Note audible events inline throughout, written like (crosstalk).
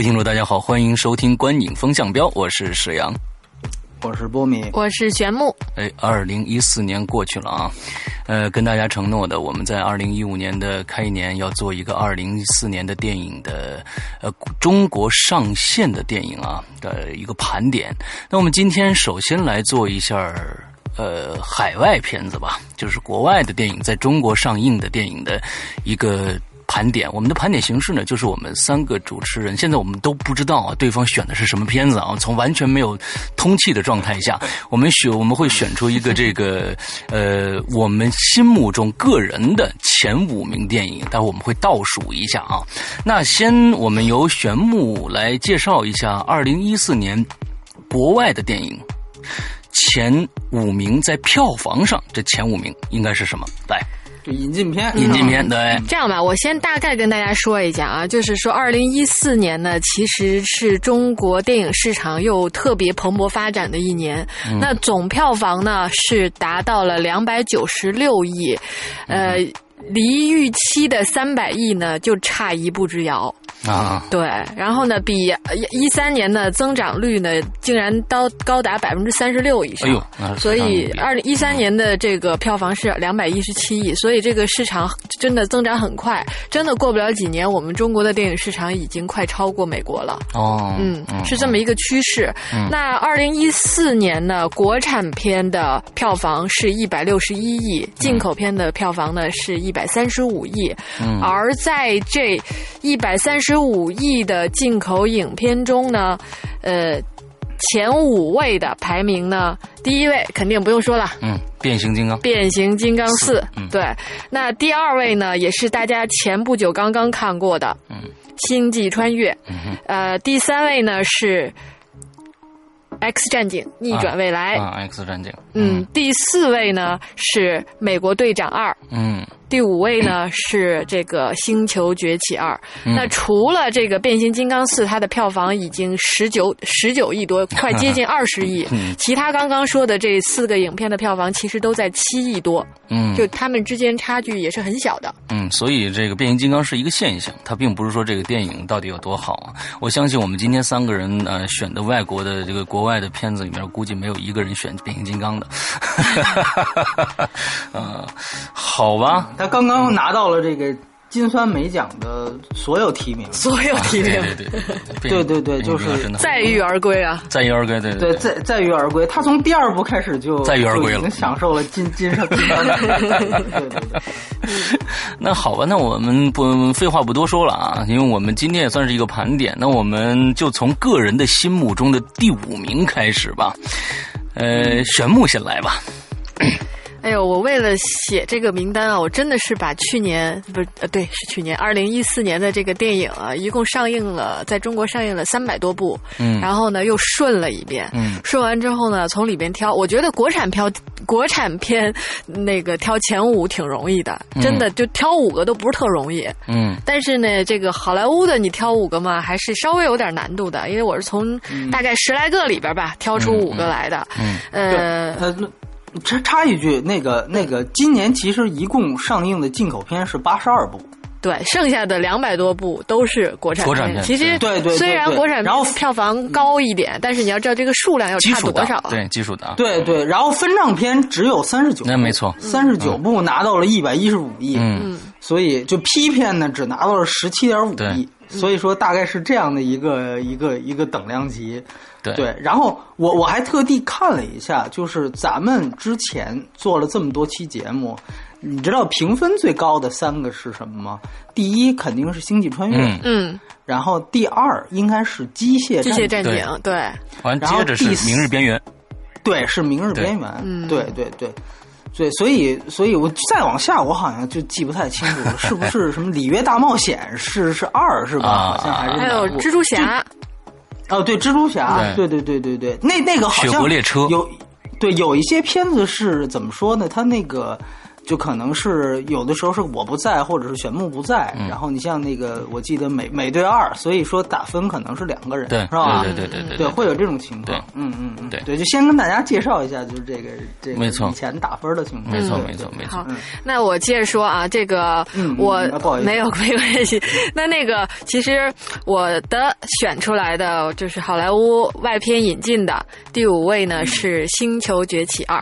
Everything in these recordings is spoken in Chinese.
位听众，大家好，欢迎收听《观影风向标》，我是史阳，我是波米，我是玄木。哎，二零一四年过去了啊，呃，跟大家承诺的，我们在二零一五年的开年要做一个二零一四年的电影的呃中国上线的电影啊的一个盘点。那我们今天首先来做一下呃海外片子吧，就是国外的电影在中国上映的电影的一个。盘点我们的盘点形式呢，就是我们三个主持人，现在我们都不知道啊，对方选的是什么片子啊。从完全没有通气的状态下，我们选我们会选出一个这个呃，我们心目中个人的前五名电影，待会我们会倒数一下啊。那先我们由玄木来介绍一下二零一四年国外的电影前五名，在票房上这前五名应该是什么？来。就引进片，引进片对。这样吧，我先大概跟大家说一下啊，就是说，二零一四年呢，其实是中国电影市场又特别蓬勃发展的一年。那总票房呢是达到了两百九十六亿，呃，离预期的三百亿呢就差一步之遥。啊，对，然后呢，比一三年的增长率呢，竟然高高达百分之三十六以上。哎呦，所以二零一三年的这个票房是两百一十七亿，所以这个市场真的增长很快，真的过不了几年，我们中国的电影市场已经快超过美国了。哦，嗯，是这么一个趋势。那二零一四年呢，国产片的票房是一百六十一亿，进口片的票房呢是一百三十五亿，嗯而在这一百三十。十五亿的进口影片中呢，呃，前五位的排名呢，第一位肯定不用说了，嗯，变形金刚，变形金刚四，嗯。对，那第二位呢，也是大家前不久刚刚看过的，嗯，星际穿越，呃，第三位呢是 X 战警逆转未来，啊，X 战警，嗯，第四位呢是美国队长二，嗯。第五位呢是这个《星球崛起二》，那除了这个《变形金刚四》，它的票房已经十九十九亿多，快接近 (laughs) 二十亿。其他刚刚说的这四个影片的票房其实都在七亿多，嗯，就他们之间差距也是很小的。嗯，所以这个《变形金刚》是一个现象，它并不是说这个电影到底有多好啊。我相信我们今天三个人呃选的外国的这个国外的片子里面，估计没有一个人选《变形金刚》的。(laughs) 呃，好吧。他刚刚拿到了这个金酸梅奖的所有提名，(laughs) 所有提名，对对对，对对对，就是载誉而归啊，载誉而归，对对，载载誉而归。他从第二部开始就载誉而归了，已经享受了金金上金酸梅。(laughs) 对对对，那好吧，那我们不废话不多说了啊，因为我们今天也算是一个盘点，那我们就从个人的心目中的第五名开始吧。呃，玄木先来吧。哎呦，我为了写这个名单啊，我真的是把去年不是呃，对，是去年二零一四年的这个电影啊，一共上映了，在中国上映了三百多部，嗯，然后呢又顺了一遍，嗯，顺完之后呢，从里边挑，我觉得国产票国产片那个挑前五挺容易的，真的就挑五个都不是特容易，嗯，但是呢，这个好莱坞的你挑五个嘛，还是稍微有点难度的，因为我是从大概十来个里边吧挑出五个来的，嗯，呃。插插一句，那个那个，今年其实一共上映的进口片是八十二部，对，剩下的两百多部都是国产片。其实对对，虽然国产然后票房高一点，但是你要知道这个数量要差多少。对，基数的。对对，然后分账片只有三十九，那没错，三十九部拿到了一百一十五亿，嗯，所以就批片呢只拿到了十七点五亿，所以说大概是这样的一个一个一个等量级。对，然后我我还特地看了一下，就是咱们之前做了这么多期节目，你知道评分最高的三个是什么吗？第一肯定是《星际穿越》，嗯，然后第二应该是《机械机械战警》，对，完接着是《明日边缘》，对，是《明日边缘》，对对对。对，所以，所以我再往下，我好像就记不太清楚了，是不是什么《里约大冒险》是是二是吧？啊好像还是还有蜘蛛侠，哦，对，蜘蛛侠，对对对对对对，那那个好雪像国列车有，对，有一些片子是怎么说呢？它那个就可能是有的时候是我不在，或者是玄牧不在，嗯。然后你像那个我记得美美队二，所以说打分可能是两个人，对是吧？对对对对对，会有这种情况。嗯嗯嗯，对。对，就先跟大家介绍一下，就是这个这个没错。以前打分的情况。没错没错没错。好，那我接着说啊，这个我啊不好意思。没有 (laughs) 没关系。那那个其实我的选出来的就是好莱坞外片引进的第五位嗯。呢是《星球崛起二》。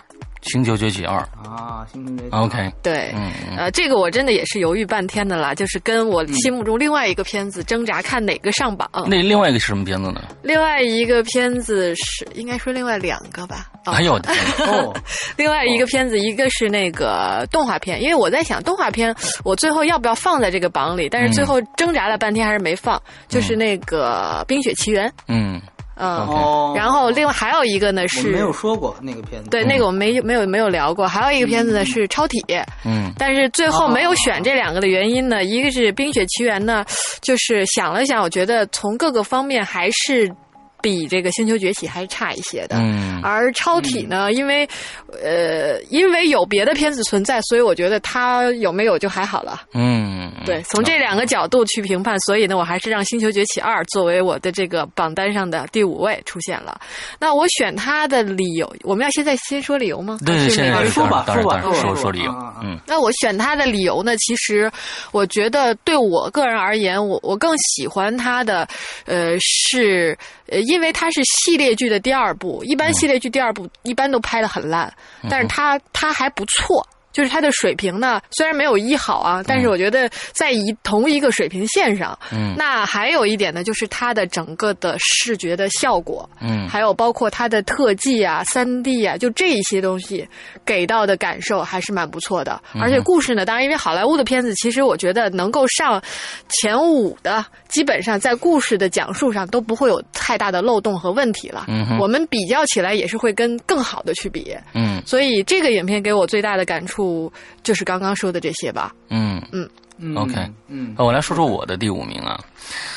星球崛起二啊，星球崛起，OK，对，嗯嗯呃，这个我真的也是犹豫半天的啦，就是跟我心目中另外一个片子挣扎，看哪个上榜。那另外一个是什么片子呢？另外一个片子是，应该说另外两个吧。哦哎呦我的！(laughs) 哦，另外一个片子，一个是那个动画片，因为我在想动画片，我最后要不要放在这个榜里？但是最后挣扎了半天还是没放，就是那个《冰雪奇缘》。嗯，嗯，哦，然后另外还有一个呢是没有，说过那个片子，对，那个我们没没有没有聊过，还有一个片子呢是《超体》。嗯。但是最后没有选这两个的原因呢，一个是《冰雪奇缘》呢，就是想了想，我觉得从各个方面还是比这个《星球崛起》还是差一些的。嗯而超体呢，因为呃，因为有别的片子存在，所以我觉得它有没有就还好了。嗯，对，从这两个角度去评判，所以呢，我还是让《星球崛起二》作为我的这个榜单上的第五位出现了。那我选它的理由，我们要现在先说理由吗？对对，还是每个人现在说吧说吧说说说理由嗯那我选它的理由呢？其实我觉得对我个人而言，我我更喜欢它的，呃，是呃，因为它是系列剧的第二部。一般系列剧第二部一般都拍的很烂，但是它它还不错。就是它的水平呢，虽然没有一好啊，但是我觉得在一同一个水平线上。嗯那还有一点呢，就是它的整个的视觉的效果，嗯还有包括它的特技啊、三 D 啊，就这一些东西给到的感受还是蛮不错的。嗯而且故事呢，当然因为好莱坞的片子，其实我觉得能够上前五的，基本上在故事的讲述上都不会有太大的漏洞和问题了。嗯哼我们比较起来也是会跟更好的去比。嗯所以这个影片给我最大的感触就是刚刚说的这些吧。嗯嗯 OK 嗯我来说说我的第五名啊。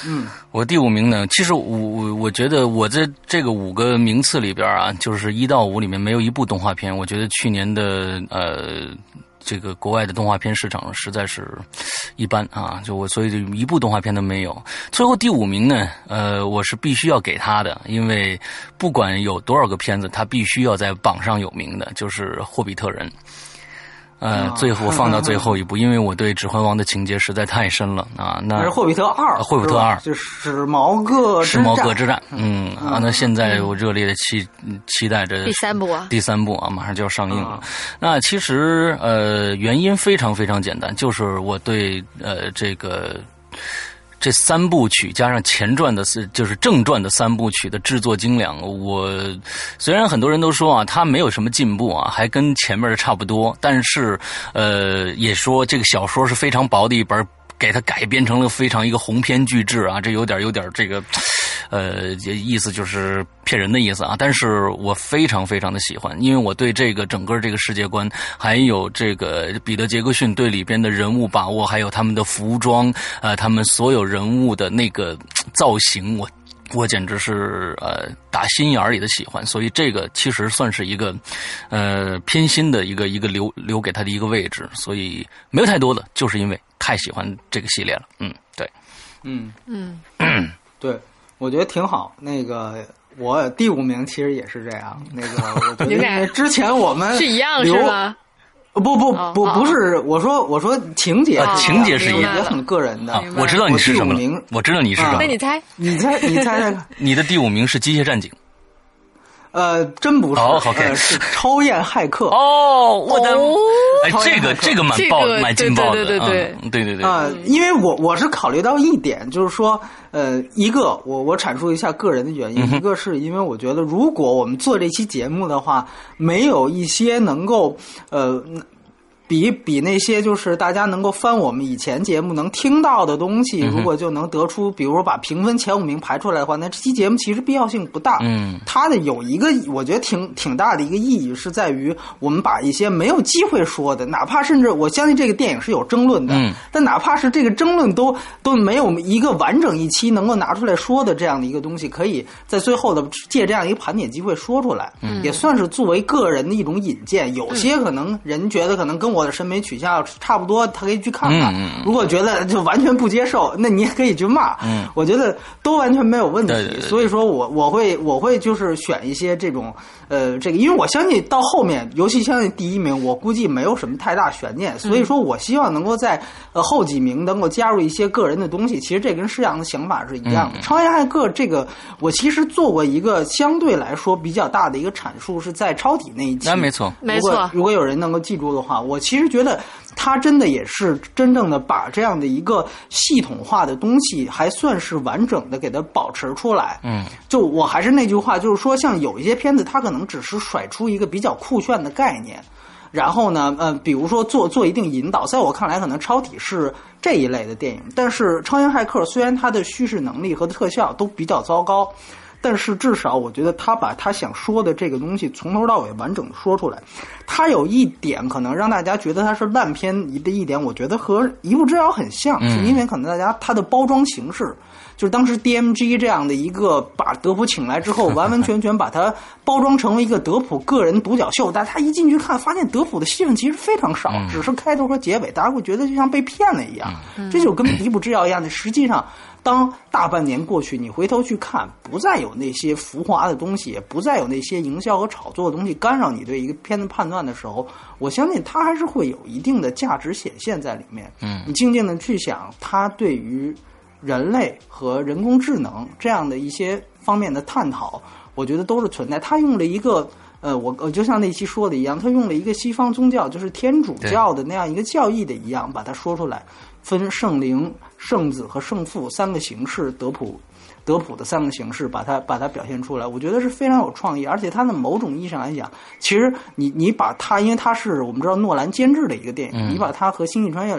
嗯我第五名呢，其实我我我觉得我在这个五个名次里边啊，就是一到五里面没有一部动画片。我觉得去年的呃这个国外的动画片市场实在是一般啊，就我所以就一部动画片都没有。最后第五名呢，呃，我是必须要给他的，因为不管有多少个片子，他必须要在榜上有名的，就是《霍比特人》。呃，啊最后放到最后一部，因为我对《指环王》的情节实在太深了啊。那那是霍比特二，啊霍比特二就是史矛各史毛各之之战，嗯啊，那现在我热烈的期期待着第三部啊第三部啊，马上就要上映了啊。那其实呃，原因非常非常简单，就是我对呃这个。这三部曲加上前传的是就是正传的三部曲的制作精良，我虽然很多人都说啊，它没有什么进步啊，还跟前面的差不多，但是呃，也说这个小说是非常薄的一本。给它改编成了非常一个鸿篇巨制啊，这有点有点这个，呃，意思就是骗人的意思啊。但是我非常非常的喜欢，因为我对这个整个这个世界观，还有这个彼得杰克逊对里边的人物把握，还有他们的服装，呃，他们所有人物的那个造型，我。我简直是呃打心眼儿里的喜欢，所以这个其实算是一个呃偏心的一个一个留留给他的一个位置，所以没有太多的，就是因为太喜欢这个系列了。嗯，对，嗯嗯，(clears throat) 对，我觉得挺好。那个我第五名其实也是这样。那个我觉得因你俩之前我们是一样是吗？不不不不是，我说我说情节情节是一样也很个人的我知道你是什么了，我知道你是什啊么了。那你猜？你猜你猜猜？你的第五名是《机械战警》呃，真不是，哦，OK 呃是超验骇客。哦，我哎，这个这个蛮爆这个蛮劲爆的，对对对对嗯对。对对，啊、因为我我是考虑到一点，就是说，呃，一个我我阐述一下个人的原因，嗯一个是因为我觉得，如果我们做这期节目的话，没有一些能够呃比比那些就是大家能够翻我们以前节目能听到的东西，如果就能得出，比如说把评分前五名排出来的话，那这期节目其实必要性不大。嗯，它的有一个我觉得挺挺大的一个意义是在于，我们把一些没有机会说的，哪怕甚至我相信这个电影是有争论的，嗯，但哪怕是这个争论都都没有一个完整一期能够拿出来说的这样的一个东西，可以在最后的借这样一个盘点机会说出来，嗯，也算是作为个人的一种引荐。有些可能人觉得可能跟我的审美取向差不多，他可以去看看。嗯如果觉得就完全不接受，那你也可以去骂。嗯，我觉得都完全没有问题。对对对所以说我我会我会就是选一些这种呃这个，因为我相信到后面，尤其相信第一名，我估计没有什么太大悬念。所以说我希望能够在呃后几名能够加入一些个人的东西。其实这跟施洋的想法是一样的。超验骇客这个，我其实做过一个相对来说比较大的一个阐述，是在超体那一期。那没错，没错如果如果有人能够记住的话，我其实觉得他真的也是真正的把这样的一个系统化的东西，还算是完整的给它保持出来。嗯，就我还是那句话，就是说，像有一些片子，它可能只是甩出一个比较酷炫的概念。然后呢，呃，比如说做做一定引导，在我看来，可能超体是这一类的电影，但是《超英骇客》虽然它的叙事能力和特效都比较糟糕，但是至少我觉得他把他想说的这个东西从头到尾完整的说出来。他有一点可能让大家觉得他是烂片的一点，我觉得和《一步之遥》很像，嗯是因为可能大家它的包装形式。就是当时 DMG 这样的一个把德普请来之后，完完全全把它包装成为一个德普个人独角秀，但他一进去看，发现德普的戏份其实非常少，只是开头和结尾，大家会觉得就像被骗了一样。这就跟《一步之遥》一样的，实际上。当大半年过去，你回头去看，不再有那些浮华的东西，也不再有那些营销和炒作的东西干扰你对一个片子判断的时候，我相信它还是会有一定的价值显现在里面。嗯，你静静的去想，它对于人类和人工智能这样的一些方面的探讨，我觉得都是存在。他用了一个。呃，我我就像那期说的一样，他用了一个西方宗教，就是天主教的那样一个教义的一样，把它说出来，分圣灵、圣子和圣父三个形式，德普德普的三个形式，把它把它表现出来，我觉得是非常有创意，而且它的某种意义上来讲，其实你你把它，因为它是我们知道诺兰监制的一个电影，你把它和《星际穿越》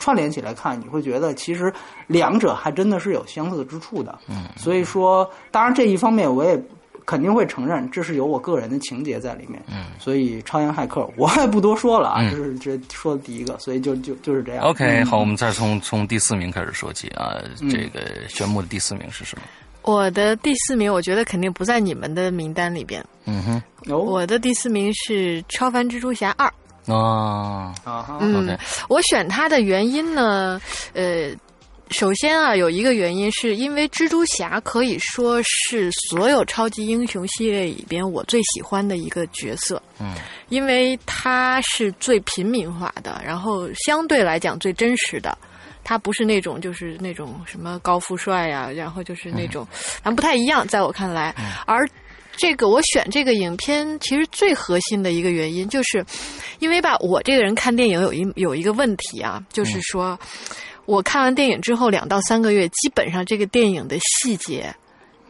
串联起来看，你会觉得其实两者还真的是有相似之处的。嗯，所以说，当然这一方面我也。肯定会承认，这是有我个人的情节在里面。嗯，所以超验骇客 (laughs) 我也不多说了啊，嗯这是这说的第一个，所以就就就是这样。OK，好，我们再从从第四名开始说起啊。嗯这个玄牧的第四名是什么？我的第四名，我觉得肯定不在你们的名单里边。嗯哼，哦我的第四名是《超凡蜘蛛侠二》。啊，啊哈，嗯 OK 我选它的原因呢，呃，首先啊，有一个原因是因为蜘蛛侠可以说是所有超级英雄系列里边我最喜欢的一个角色。嗯，因为他是最平民化的，然后相对来讲最真实的。他不是那种就是那种什么高富帅呀、然后就是那种，咱不太一样，在我看来。而这个我选这个影片，其实最核心的一个原因，就是因为吧，我这个人看电影有一有一个问题啊，就是说，我看完电影之后两到三个月，基本上这个电影的细节。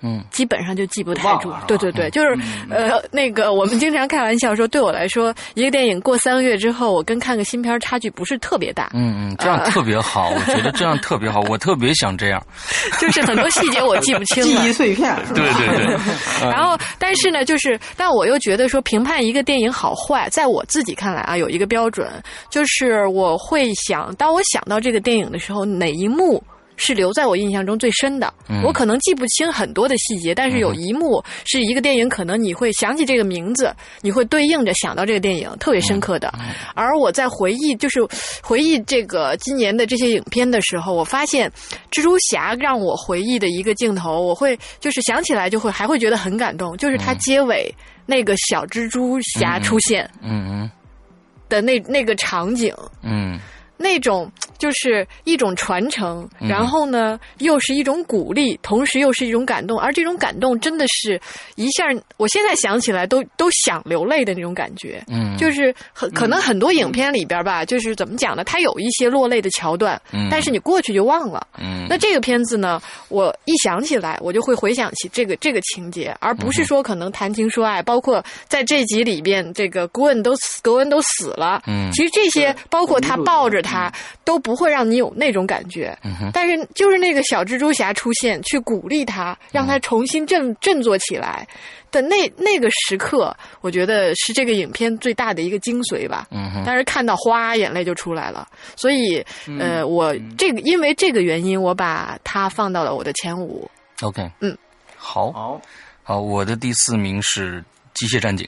嗯，基本上就记不太住忘了。对对对，就是呃，那个我们经常开玩笑说，对我来说，一个电影过三个月之后，我跟看个新片差距不是特别大。嗯嗯，这样特别好，我觉得 (laughs) 这样特别好，我特别想这样。(laughs) 就是很多细节我记不清了。记忆碎片是吧？对对对，(laughs) 嗯然后，但是呢，就是，但我又觉得说，评判一个电影好坏，在我自己看来啊，有一个标准，就是我会想，当我想到这个电影的时候，哪一幕是留在我印象中最深的。嗯我可能记不清很多的细节，但是有一幕是一个电影，可能你会想起这个名字，你会对应着想到这个电影，特别深刻的。而我在回忆，就是回忆这个今年的这些影片的时候，我发现蜘蛛侠让我回忆的一个镜头，我会就是想起来就会还会觉得很感动，就是他结尾那个小蜘蛛侠出现嗯的那那个场景。嗯那种就是一种传承，然后呢，又是一种鼓励，同时又是一种感动，而这种感动真的是一下，我现在想起来都都想流泪的那种感觉。嗯，就是很可能很多影片里边吧，就是怎么讲呢？它有一些落泪的桥段，嗯但是你过去就忘了。嗯，那这个片子呢，我一想起来，我就会回想起这个这个情节，而不是说可能谈情说爱，包括在这集里边，这个古恩都死，古恩都死了。嗯，其实这些包括他抱着他，都不会让你有那种感觉。嗯但是就是那个小蜘蛛侠出现，去鼓励他，让他重新振振作起来的那那个时刻，我觉得是这个影片最大的一个精髓吧。嗯哼，但是看到哗，眼泪就出来了。所以，呃，我这个因为这个原因，我把它放到了我的前五。OK，嗯，好，好，好，我的第四名是《机械战警》。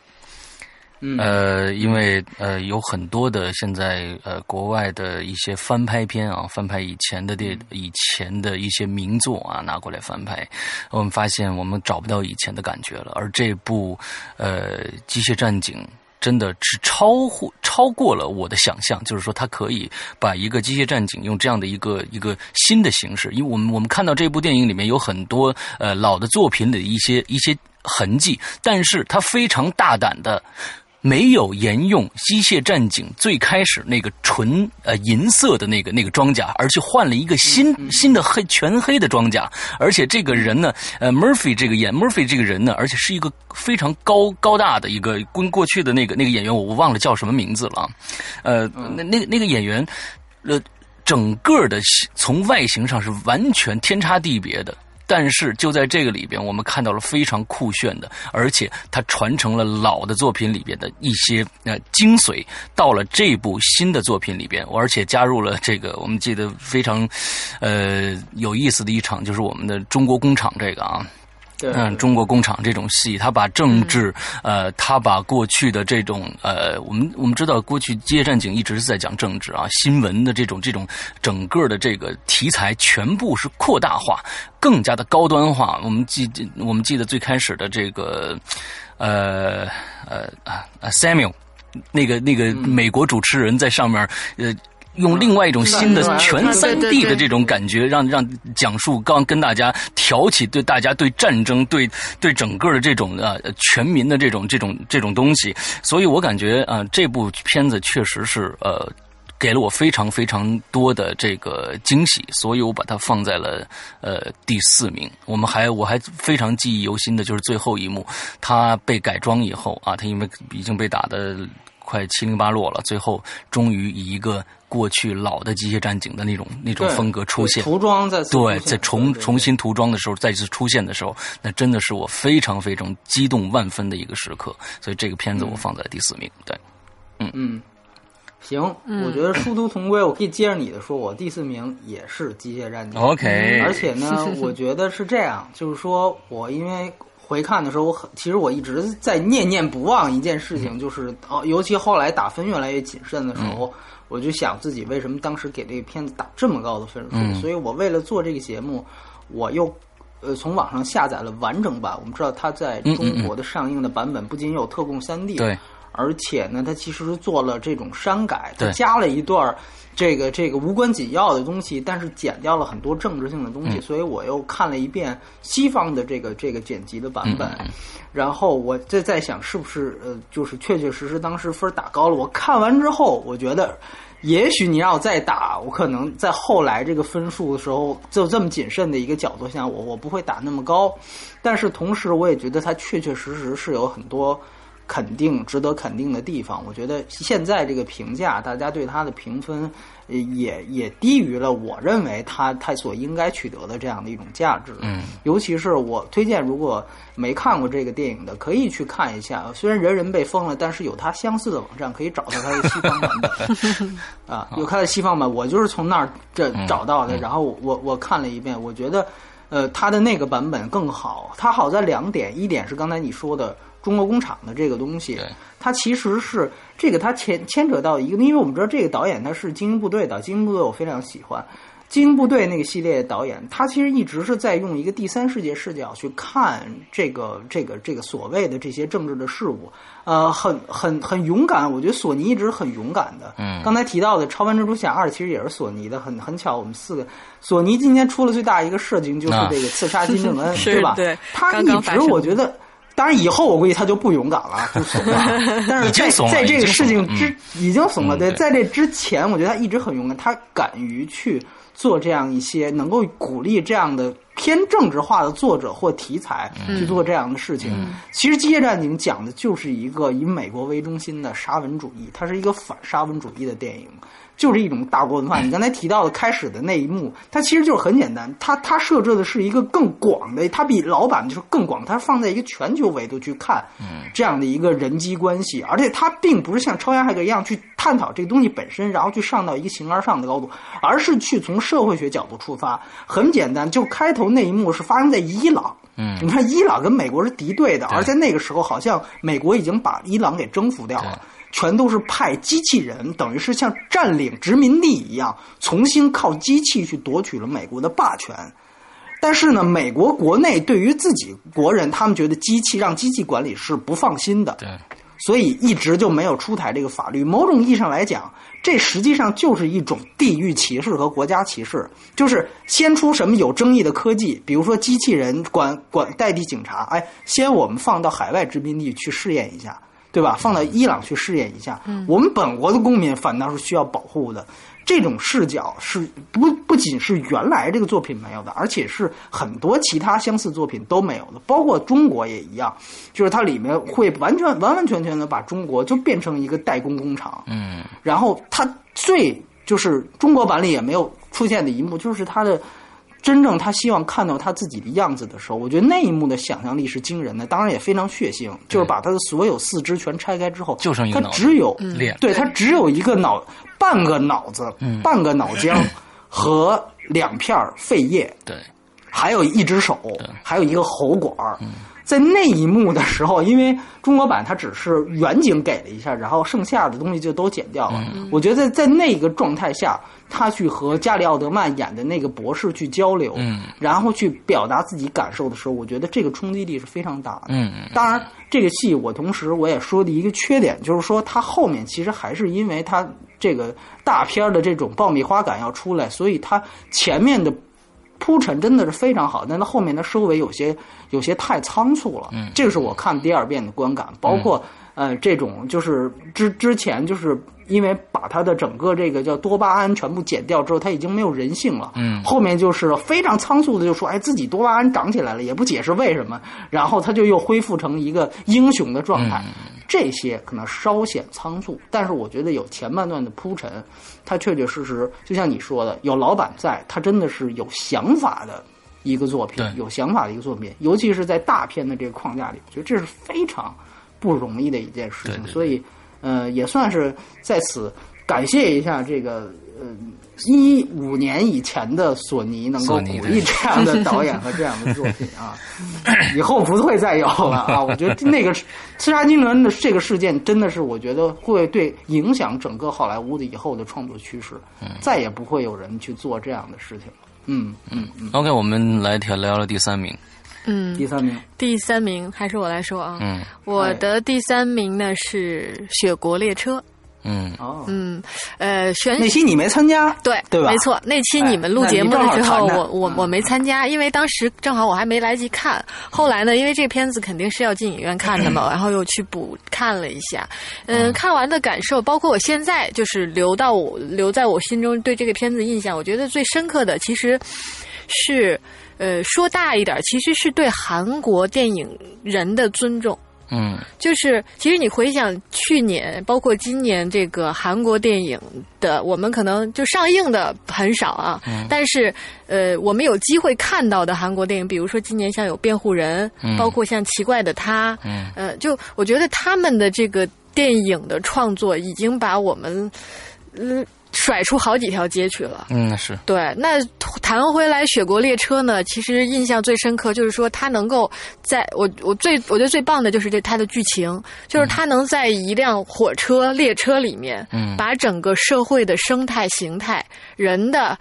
嗯，呃，因为呃有很多的现在呃国外的一些翻拍片啊，翻拍以前的电以前的一些名作啊拿过来翻拍，我们发现我们找不到以前的感觉了。而这部呃《机械战警》真的是超乎超过了我的想象，就是说它可以把一个机械战警用这样的一个一个新的形式，因为我们我们看到这部电影里面有很多呃老的作品的一些一些痕迹，但是它非常大胆的。没有沿用机械战警最开始那个纯呃银色的那个那个装甲，而去换了一个新新的黑全黑的装甲，而且这个人呢，呃，Murphy 这个演 Murphy 这个人呢，而且是一个非常高高大的一个，跟过去的那个那个演员我我忘了叫什么名字了，呃，那那那个演员，呃，整个的从外形上是完全天差地别的。但是就在这个里边，我们看到了非常酷炫的，而且它传承了老的作品里边的一些呃精髓，到了这部新的作品里边，而且加入了这个我们记得非常呃有意思的一场，就是我们的中国工厂这个啊。嗯，中国工厂这种戏，他把政治，呃，他把过去的这种，呃，我们我们知道，过去《街战警》一直是在讲政治啊，新闻的这种这种整个的这个题材全部是扩大化，更加的高端化。我们记我们记得最开始的这个，呃呃啊 Samuel，那个那个美国主持人在上面，呃。用另外一种新的全三 D 的这种感觉，让让讲述刚跟大家挑起对大家对战争、对对整个的这种呃全民的这种这种这种东西，所以我感觉啊、呃，这部片子确实是呃给了我非常非常多的这个惊喜，所以我把它放在了呃第四名。我们还我还非常记忆犹新的就是最后一幕，他被改装以后啊，他因为已经被打的快七零八落了，最后终于以一个。过去老的机械战警的那种那种风格出现，涂装在对，在重重新涂装的时候，再次出现的时候，那真的是我非常非常激动万分的一个时刻。所以这个片子我放在第四名。对，嗯嗯，行，我觉得殊途同归。我可以接着你的说，我第四名也是机械战警。OK，而且呢，(laughs) 我觉得是这样，就是说我因为。回看的时候，我很其实我一直在念念不忘一件事情，就是哦，尤其后来打分越来越谨慎的时候，嗯、我就想自己为什么当时给这个片子打这么高的分数。嗯、所以我为了做这个节目，我又呃从网上下载了完整版。我们知道它在中国的上映的版本不仅有特供三 D，对，而且呢，它其实是做了这种删改，它对加了一段。这个这个无关紧要的东西，但是剪掉了很多政治性的东西，嗯、所以我又看了一遍西方的这个这个剪辑的版本，嗯、然后我再在想是不是呃，就是确确实实当时分打高了。我看完之后，我觉得也许你让我再打，我可能在后来这个分数的时候，就这么谨慎的一个角度下，我我不会打那么高。但是同时，我也觉得它确确实实是有很多。肯定值得肯定的地方，我觉得现在这个评价，大家对它的评分，也也低于了我认为它它所应该取得的这样的一种价值。嗯，尤其是我推荐，如果没看过这个电影的，可以去看一下。虽然人人被封了，但是有它相似的网站可以找到它的西方版本。(laughs) 啊，有它的西方版，我就是从那儿这找到的。嗯、然后我我看了一遍，我觉得呃，它的那个版本更好。它好在两点，一点是刚才你说的。中国工厂的这个东西，它其实是这个它牵牵扯到一个，因为我们知道这个导演他是精英部队的，精英部队我非常喜欢。精英部队那个系列导演，他其实一直是在用一个第三世界视角去看这个这个这个所谓的这些政治的事物，呃，很很很勇敢。我觉得索尼一直很勇敢的。嗯刚才提到的《超凡蜘蛛侠二》其实也是索尼的，很很巧，我们四个索尼今天出了最大一个事情，就是啊这个刺杀金正恩，是对吧？对他一直我觉得。当然，以后我估计他就不勇敢了，(laughs) 就怂了。但是在在这个事情之已经怂了，对在这之前，我觉得他一直很勇敢，他敢于去做这样一些能够鼓励这样的偏政治化的作者或题材去做这样的事情。其实《机械战警》讲的就是一个以美国为中心的沙文主义，它是一个反沙文主义的电影。就是一种大国文化。你刚才提到的开始的那一幕，它其实就是很简单，它它设置的是一个更广的，它比老版就是更广，它是放在一个全球维度去看这样的一个人际关系，而且它并不是像超验骇客一样去探讨这个东西本身，然后去上到一个形而上的高度，而是去从社会学角度出发。很简单，就开头那一幕是发生在伊朗。嗯你看，伊朗跟美国是敌对的，而在那个时候，好像美国已经把伊朗给征服掉了，全都是派机器人，等于是像占领殖民地一样，重新靠机器去夺取了美国的霸权。但是呢，美国国内对于自己国人，他们觉得机器让机器管理是不放心的，对，所以一直就没有出台这个法律。某种意义上来讲，这实际上就是一种地域歧视和国家歧视，就是先出什么有争议的科技，比如说机器人管管代替警察，哎，先我们放到海外殖民地去试验一下。对吧？放到伊朗去试验一下，我们本国的公民反倒是需要保护的。这种视角是不不仅是原来这个作品没有的，而且是很多其他相似作品都没有的，包括中国也一样，就是它里面会完全完完全全的把中国就变成一个代工工厂。嗯然后它最就是中国版里也没有出现的一幕，就是它的真正他希望看到他自己的样子的时候，我觉得那一幕的想象力是惊人的，当然也非常血腥，就是把他的所有四肢全拆开之后，他就剩一个脑子只有脸对他只有一个脑半个脑子，嗯。半个脑浆和两片肺叶，对，还有一只手，还有一个喉管儿。在那一幕的时候，因为中国版它只是远景给了一下，然后剩下的东西就都剪掉了。我觉得在那个状态下，他去和加里奥德曼演的那个博士去交流，嗯然后去表达自己感受的时候，我觉得这个冲击力是非常大的。嗯当然，这个戏我同时我也说的一个缺点，就是说它后面其实还是因为它这个大片的这种爆米花感要出来，所以它前面的铺陈真的是非常好，但它后面的收尾有些有些太仓促了。嗯这个是我看第二遍的观感，包括、呃这种就是之之前就是因为把它的整个这个叫多巴胺全部减掉之后，它已经没有人性了。嗯后面就是非常仓促的就说，哎，自己多巴胺长起来了，也不解释为什么，然后他就又恢复成一个英雄的状态。这些可能稍显仓促，但是我觉得有前半段的铺陈，它确确实实就像你说的，有老板在，他真的是有想法的一个作品，有想法的一个作品，尤其是在大片的这个框架里，我觉得这是非常不容易的一件事情。对对对所以，呃，也算是在此感谢一下这个呃一五年以前的索尼能够鼓励这样的导演和这样的作品啊，(laughs) 以后不会再有了啊！我觉得那个刺杀金正恩的这个事件真的是，我觉得会对影响整个好莱坞的以后的创作趋势，再也不会有人去做这样的事情了。嗯嗯嗯，OK，我们来聊聊聊第三名。嗯，第三名，第三名还是我来说啊。嗯我的第三名呢是《雪国列车》。嗯哦，嗯，呃，选那期你没参加，对对吧没错，那期你们录节目的时候，我我嗯我没参加，因为当时正好我还没来及看。后来呢，因为这片子肯定是要进影院看的嘛，然后又去补看了一下。嗯，看完的感受，包括我现在就是留到我留在我心中对这个片子印象，我觉得最深刻的其实是，呃，说大一点，其实是对韩国电影人的尊重。嗯就是，其实你回想去年，包括今年这个韩国电影的，我们可能就上映的很少啊，嗯但是呃，我们有机会看到的韩国电影，比如说今年像有《辩护人》嗯包括像《奇怪的他》嗯呃，就我觉得他们的这个电影的创作已经把我们嗯、甩出好几条街去了。嗯，是对，那谈回来《雪国列车》呢，其实印象最深刻就是说，它能够在我我最我觉得最棒的就是这它的剧情，就是它能在一辆火车列车里面，嗯把整个社会的生态形态、人的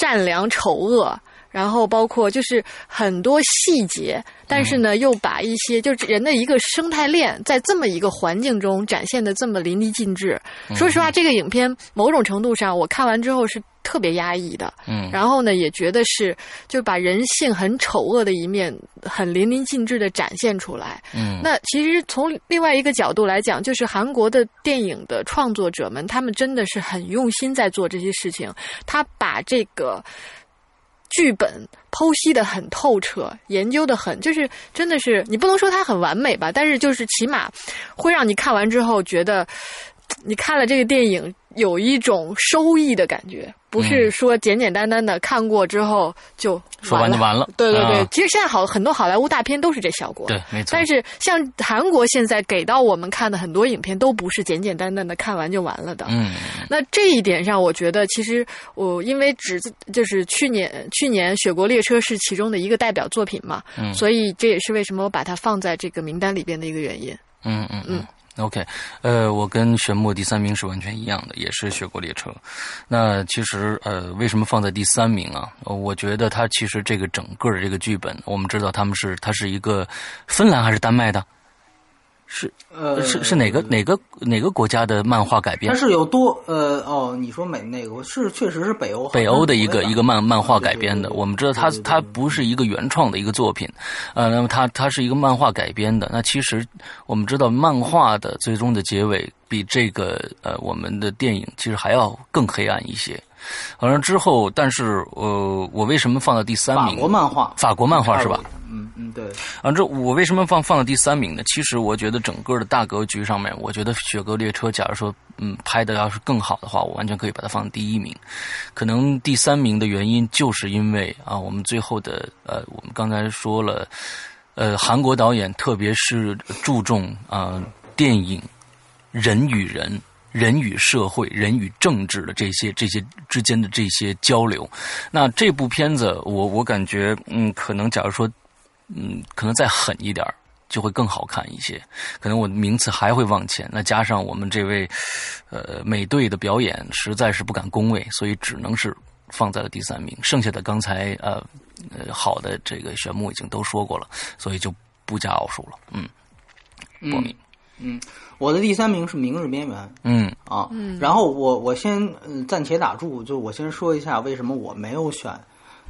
善良丑恶。然后包括就是很多细节，但是呢，又把一些就是人的一个生态链，在这么一个环境中展现的这么淋漓尽致。说实话，这个影片某种程度上，我看完之后是特别压抑的。嗯，然后呢，也觉得是就把人性很丑恶的一面很淋漓尽致的展现出来。嗯，那其实从另外一个角度来讲，就是韩国的电影的创作者们，他们真的是很用心在做这些事情。他把这个。剧本剖析的很透彻，研究的很，就是真的是你不能说它很完美吧，但是就是起码会让你看完之后觉得你看了这个电影有一种收益的感觉。不是说简简单单的看过之后就说完就完了。对对对，其实现在好很多好莱坞大片都是这效果。对，没错。但是像韩国现在给到我们看的很多影片，都不是简简单单的看完就完了的。嗯。那这一点上，我觉得其实我因为只就是去年去年《雪国列车》是其中的一个代表作品嘛，嗯，所以这也是为什么我把它放在这个名单里边的一个原因。嗯嗯嗯。OK，呃，我跟玄牧第三名是完全一样的，也是《雪国列车》。那其实，呃，为什么放在第三名啊？我觉得它其实这个整个的这个剧本，我们知道他们是它是一个芬兰还是丹麦的？是呃是是哪个哪个哪个国家的漫画改编？它是有多呃哦，你说美那个是确实是北欧北欧的一个一个漫漫画改编的。我们知道它它不是一个原创的一个作品，呃，那么它它是一个漫画改编的。那其实我们知道漫画的最终的结尾比这个呃我们的电影其实还要更黑暗一些。完了之后，但是呃，我为什么放到第三名？法国漫画，法国漫画是吧？嗯嗯，对。啊，这我为什么放放到第三名呢？其实我觉得整个的大格局上面，我觉得《雪国列车》假如说嗯拍的要是更好的话，我完全可以把它放第一名。可能第三名的原因就是因为啊，我们最后的呃，我们刚才说了，呃，韩国导演特别是注重啊电影人与人。人与社会、人与政治的这些、这些之间的这些交流，那这部片子，我我感觉，嗯，可能假如说，嗯，可能再狠一点就会更好看一些。可能我的名次还会往前。那加上我们这位，呃，美队的表演，实在是不敢恭维，所以只能是放在了第三名。剩下的刚才呃呃好的这个选目已经都说过了，所以就不加奥数了。嗯，波米。嗯，我的第三名是《明日边缘》。嗯啊，然后我我先暂且打住，就我先说一下为什么我没有选《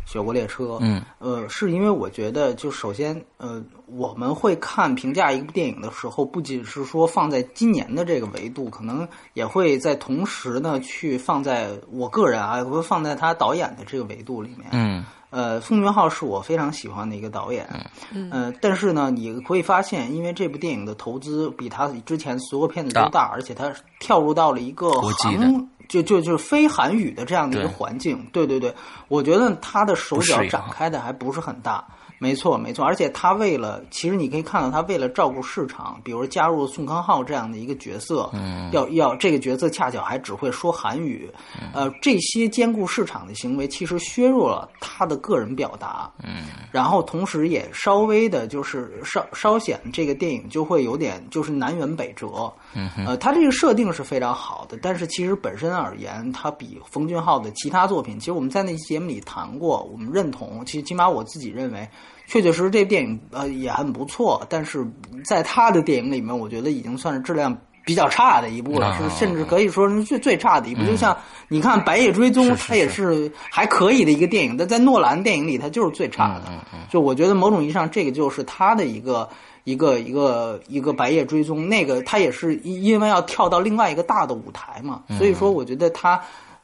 雪国列车》。嗯，呃，是因为我觉得，就首先，呃，我们会看评价一部电影的时候，不仅是说放在今年的这个维度，可能也会在同时呢去放在我个人啊，会放在他导演的这个维度里面。嗯。呃，奉俊昊是我非常喜欢的一个导演，嗯，呃，但是呢，你会发现，因为这部电影的投资比他之前所有片子都大，而且他跳入到了一个韩，就就就是非韩语的这样的一个环境，对对对，我觉得他的手脚展开的还不是很大。没错，没错，而且他为了，其实你可以看到，他为了照顾市场，比如加入宋康昊这样的一个角色，嗯，要要这个角色恰巧还只会说韩语，呃，这些兼顾市场的行为，其实削弱了他的个人表达，嗯，然后同时也稍微的，就是稍稍显这个电影就会有点就是南辕北辙，嗯，呃，他这个设定是非常好的，但是其实本身而言，他比冯俊浩的其他作品，其实我们在那期节目里谈过，我们认同，其实起码我自己认为。确确实实，这电影呃也很不错，但是在他的电影里面，我觉得已经算是质量比较差的一部了，是甚至可以说是最最差的一部。就像你看《白夜追踪》，它也是还可以的一个电影，但在诺兰电影里，它就是最差的。就我觉得某种意义上，这个就是他的一个一个一个一个《白夜追踪》，那个他也是因为要跳到另外一个大的舞台嘛，所以说我觉得他。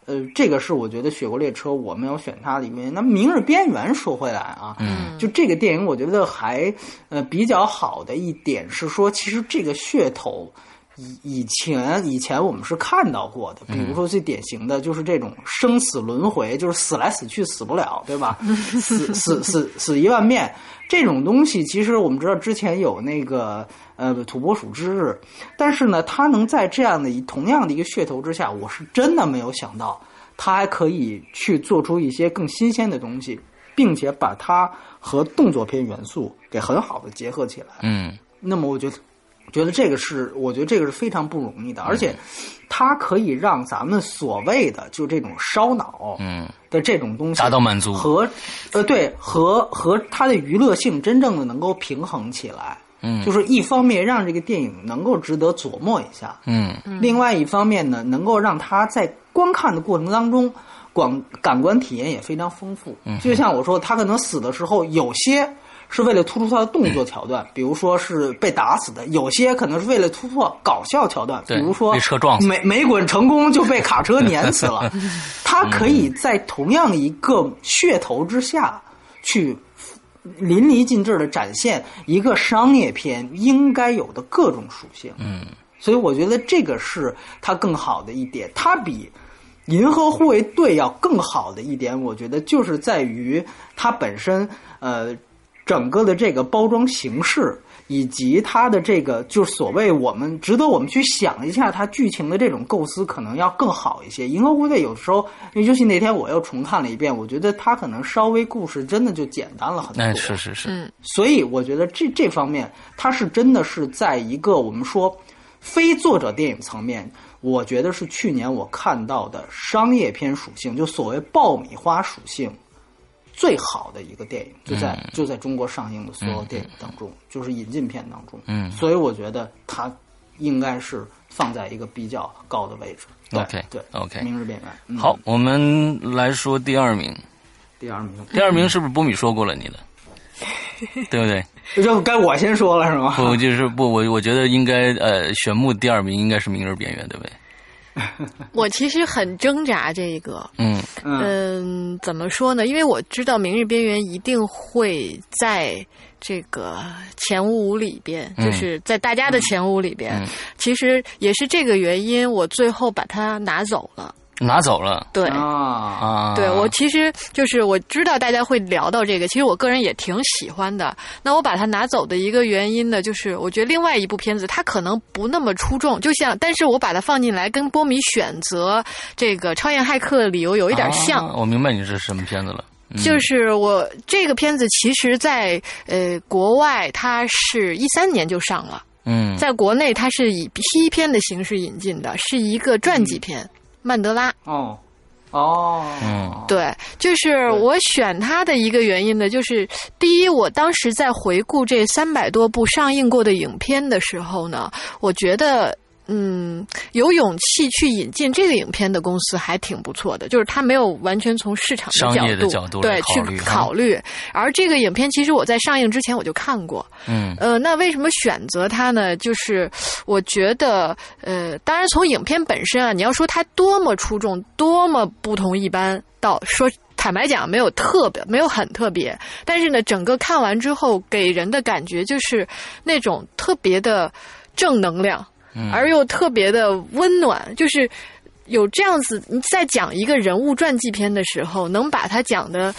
呃，这个是我觉得《雪国列车》我没有选它的原因。那《明日边缘》说回来啊，嗯，就这个电影，我觉得还呃比较好的一点是说，其实这个噱头以以前以前我们是看到过的，比如说最典型的就是这种生死轮回，就是死来死去死不了，对吧？(laughs) 死死死死一万遍这种东西，其实我们知道之前有那个。呃，土拨鼠之日，但是呢，他能在这样的一同样的一个噱头之下，我是真的没有想到，他还可以去做出一些更新鲜的东西，并且把它和动作片元素给很好的结合起来。嗯，那么我觉得，觉得这个是，我觉得这个是非常不容易的，而且它可以让咱们所谓的就这种烧脑，嗯，的这种东西达到满足和，呃，对，和和它的娱乐性真正的能够平衡起来。嗯，就是一方面让这个电影能够值得琢磨一下，嗯，另外一方面呢，能够让他在观看的过程当中，广感官体验也非常丰富。嗯，就像我说，他可能死的时候，有些是为了突出他的动作桥段，比如说是被打死的；有些可能是为了突破搞笑桥段，比如说被车撞死没没滚成功就被卡车碾死了。(laughs) 他可以在同样一个噱头之下去。淋漓尽致的展现一个商业片应该有的各种属性，嗯，所以我觉得这个是它更好的一点。它比《银河护卫队》要更好的一点，我觉得就是在于它本身呃整个的这个包装形式。以及它的这个，就是所谓我们值得我们去想一下，它剧情的这种构思可能要更好一些。《银河护卫队》有时候，尤其那天我又重看了一遍，我觉得它可能稍微故事真的就简单了很多。哎，是是是，嗯，所以我觉得这这方面，它是真的是在一个我们说非作者电影层面，我觉得是去年我看到的商业片属性，就所谓爆米花属性。最好的一个电影就在、嗯就在中国上映的所有电影当中，就是引进片当中。嗯所以我觉得它应该是放在一个比较高的位置。对 OK，对 OK 明日边缘。嗯好，，我们来说第二名。第二名，第二名是不是波米说过了你的？(laughs) 对不对？这该我先说了是吗？不，就是不，我我觉得应该呃，选木第二名应该是《明日边缘》，对不对？(laughs) 我其实很挣扎这个，嗯嗯嗯，怎么说呢？因为我知道《明日边缘》一定会在这个前五里边，嗯就是在大家的前五里边。嗯其实也是这个原因，我最后把它拿走了。拿走了对。啊，啊。对我其实就是我知道大家会聊到这个，其实我个人也挺喜欢的。那我把它拿走的一个原因呢，就是我觉得另外一部片子它可能不那么出众，就像但是我把它放进来，跟波米选择这个《超验骇客》的理由有一点像。啊我明白你是什么片子了。嗯就是我这个片子，其实在呃国外它是一三年就上了，嗯在国内它是以批片的形式引进的，是一个传记片《曼德拉》。哦，哦，嗯对，就是我选它的一个原因呢，就是第一，我当时在回顾这三百多部上映过的影片的时候呢，我觉得。嗯，有勇气去引进这个影片的公司还挺不错的，就是他没有完全从市场商业的角角度对去考虑。而这个影片其实我在上映之前我就看过，嗯。呃，那为什么选择它呢？就是我觉得，呃，当然从影片本身啊，你要说它多么出众，多么不同一般，到说坦白讲没有特别，没有很特别，但是呢，整个看完之后给人的感觉就是那种特别的正能量，而又特别的温暖，就是。有这样子，你在讲一个人物传记片的时候，能把它讲的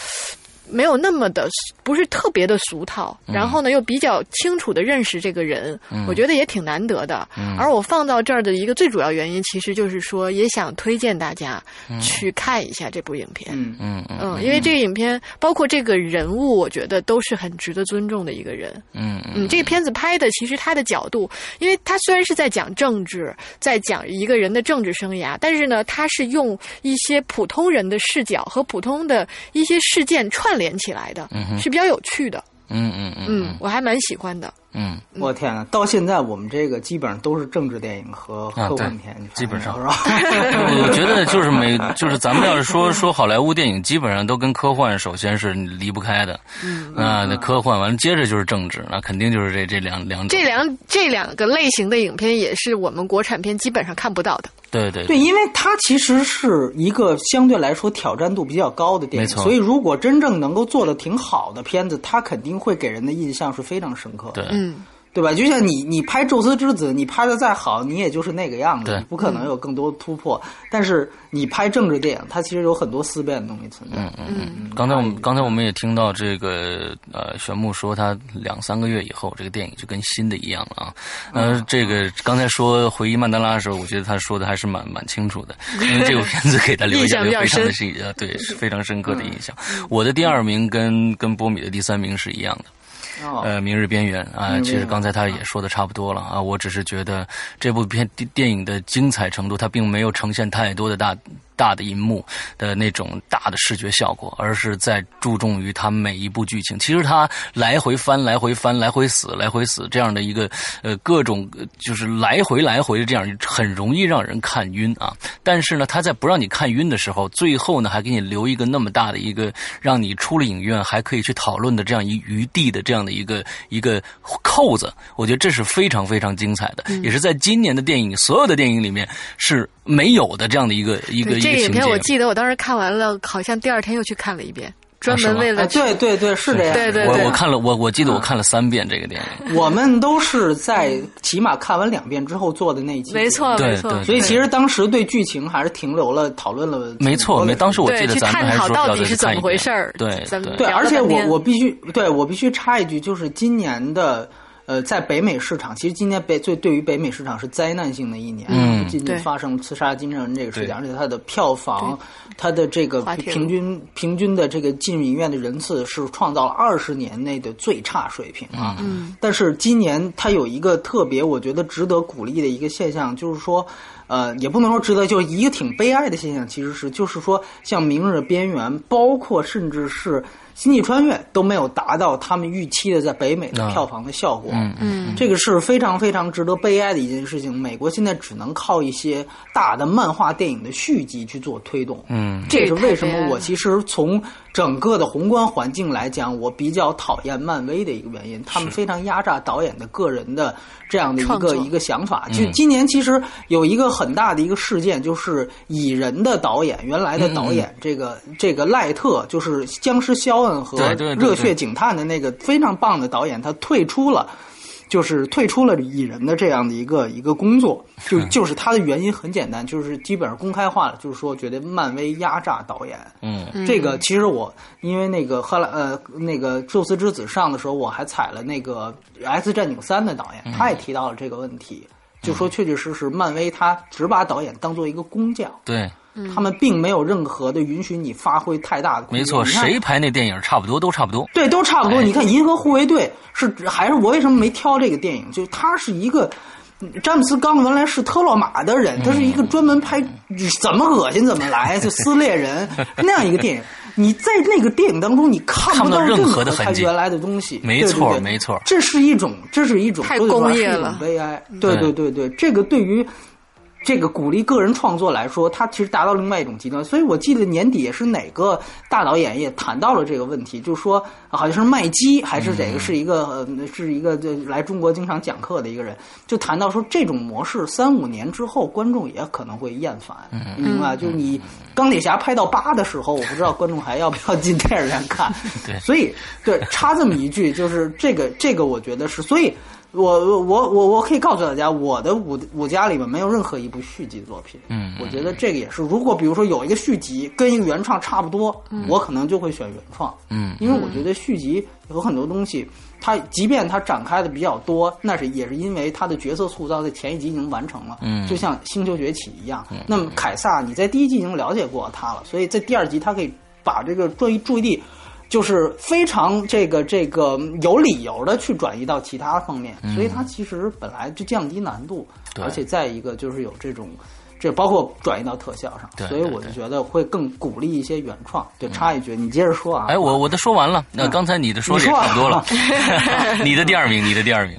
没有那么的不是特别的俗套，然后呢又比较清楚的认识这个人，嗯。我觉得也挺难得的。嗯。而我放到这儿的一个最主要原因，其实就是说，也想推荐大家去看一下这部影片。嗯。嗯嗯嗯，因为这个影片包括这个人物，我觉得都是很值得尊重的一个人。嗯嗯，这个片子拍的其实他的角度，因为他虽然是在讲政治，在讲一个人的政治生涯，但是呢，他是用一些普通人的视角和普通的一些事件串联起来的，嗯是比较有趣的。嗯嗯嗯嗯，我还蛮喜欢的。嗯，我天呐，到现在我们这个基本上都是政治电影和科幻片，基本上是吧？(laughs) 我觉得就是每 (laughs) 就是咱们要是说说好莱坞电影，基本上都跟科幻首先是离不开的。嗯啊，那科幻完了接着就是政治，那肯定就是这这两两种。这两这两个类型的影片也是我们国产片基本上看不到的。对对对，因为它其实是一个相对来说挑战度比较高的电影，没错所以如果真正能够做的挺好的片子，它肯定会给人的印象是非常深刻的。对，嗯，对吧？就像你，你拍《宙斯之子》，你拍的再好，你也就是那个样子对，你不可能有更多突破。但是你拍政治电影，它其实有很多思辨的东西存在。嗯嗯嗯。刚才我们刚才我们也听到这个呃，玄木说他两三个月以后，这个电影就跟新的一样了啊。呃，这个刚才说回忆曼德拉的时候，我觉得他说的还是蛮蛮清楚的，(laughs) 因为这部片子给他留下非常的深深呃，对，是非常深刻的印象。我的第二名跟跟波米的第三名是一样的。呃，《明日边缘》啊，其实刚才他也说的差不多了啊，我只是觉得这部片电电影的精彩程度，它并没有呈现太多的大大的银幕的那种大的视觉效果，而是在注重于它每一部剧情。其实它来回翻、来回翻、来回死、来回死这样的一个呃各种就是来回来回的这样，很容易让人看晕啊。但是呢，他在不让你看晕的时候，最后呢还给你留一个那么大的一个让你出了影院还可以去讨论的这样一余地的这样的一个一个扣子，我觉得这是非常非常精彩的，也是在今年的电影所有的电影里面是没有的这样的一个一个这个影。片我记得我当时看完了，好像第二天又去看了一遍，专门为了哎，对对对，是这样。对对我我看了，我我记得我看了三遍这个电影。我们都是在起码看完两遍之后做的那一期，没错没错，所以其实当时对剧情还是停留了讨论了，没错，没当时我记对去得咱们还是探讨到底是怎么回事儿对对而且我我必须对我必须插一句，就是今年的。呃，在北美市场，其实今年北最对于北美市场是灾难性的一年，嗯不仅仅发生刺杀金正恩这个事对情，而且它的票房，它的这个平均平均的这个进入影院的人次是创造了二十年内的最差水平啊。嗯但是今年它有一个特别，我觉得值得鼓励的一个现象，就是说，呃，也不能说值得，就是一个挺悲哀的现象，其实是就是说，像《明日边缘》，包括甚至是《星际穿越》都没有达到他们预期的在北美的啊票房的效果。嗯嗯这个是非常非常值得悲哀的一件事情。美国现在只能靠一些大的漫画电影的续集去做推动。嗯这也是为什么我其实从整个的宏观环境来讲，我比较讨厌漫威的一个原因，他们非常压榨导演的个人的这样的一个一个想法。嗯就今年其实有一个很大的一个事件，就是蚁人的导演，原来的导演这个这个赖特，就是僵尸肖恩和热血警探的那个非常棒的导演，他退出了。就是退出了蚁人的这样的一个一个工作，就就是他的原因很简单，就是基本上公开化了，就是说觉得漫威压榨导演。嗯。这个其实我因为那个赫拉呃那个宙斯之子上的时候，我还踩了那个 X 战警三的导演，他也提到了这个问题，就说确确实实漫威他只把导演当做一个工匠，对，他们并没有任何的允许你发挥太大的空间。没错，谁拍那电影差不多都差不多。对，都差不多。哎你看《银河护卫队》是还是我为什么没挑这个电影？就他是一个。詹姆斯冈原来是特洛马的人，他是一个专门拍怎么恶心怎么来，就撕裂人 (laughs) 那样一个电影。你在那个电影当中，你看看不到任任何的痕迹他原来的东西。没对对对错没错这是一种，这是一种太工业了悲哀。对对对对，这个对于这个鼓励个人创作来说，它其实达到另外一种极端。所以我记得年底也是哪个大导演也谈到了这个问题，就是说好像是麦基还是哪个是一个、呃是一个就来中国经常讲课的一个人，就谈到说这种模式三五年之后观众也可能会厌烦，嗯明白？就是你钢铁侠拍到八的时候，我不知道观众还要不要进电影院看。(laughs) 对所以对插这么一句，就是这个这个，我觉得是，所以我我我我我可以告诉大家，我的五五家里面没有任何一部续集作品。嗯我觉得这个也是，如果比如说有一个续集跟一个原创差不多，我可能就会选原创。嗯因为我觉得续集有很多东西，它即便它展开的比较多，那是也是因为它的角色塑造在前一集已经完成了，嗯就像《星球崛起》一样。那么凯撒，你在第一集已经了解过他了，所以在第二集他可以把这个注意注意力。就是非常这个这个有理由的去转移到其他方面，所以它其实本来就降低难度，而且再一个就是有这种，这包括转移到特效上，对所以我就觉得会更鼓励一些原创。对，插一句，你接着说啊。哎，我我的说完了，那嗯刚才你的说的也差不多了。(laughs) 你的第二名，你的第二名，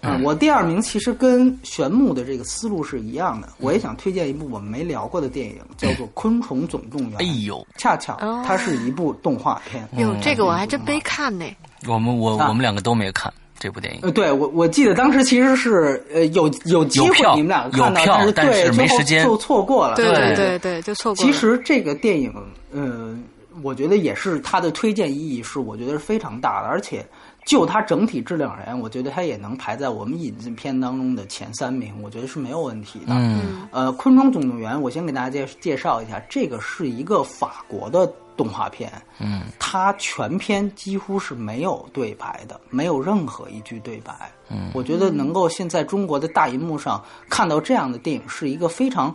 嗯，我第二名其实跟玄牧的这个思路是一样的，我也想推荐一部我们没聊过的电影，叫做《昆虫总动员》。哎呦，恰巧哦它是一部动画片。哟，这个我还真没看呢。我们我啊我们两个都没看这部电影。呃，对我我记得当时其实是呃有有机会你们俩看到，有票但是对但是没时间就错过了。对对对对，就错过了。其实这个电影，呃，我觉得也是它的推荐意义是，我觉得是非常大的，而且就它整体质量而言，我觉得它也能排在我们引进片当中的前三名，我觉得是没有问题的。嗯呃，《昆虫总动员》，我先给大家介介绍一下，这个是一个法国的动画片，嗯它全片几乎是没有对白的，没有任何一句对白。嗯，我觉得能够现在中国的大银幕上看到这样的电影是一个非常。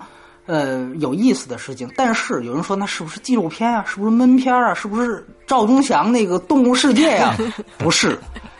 呃，有意思的事情，但是有人说那是不是纪录片啊？是不是闷片啊？是不是赵忠祥那个《动物世界》呀？(laughs) 不是，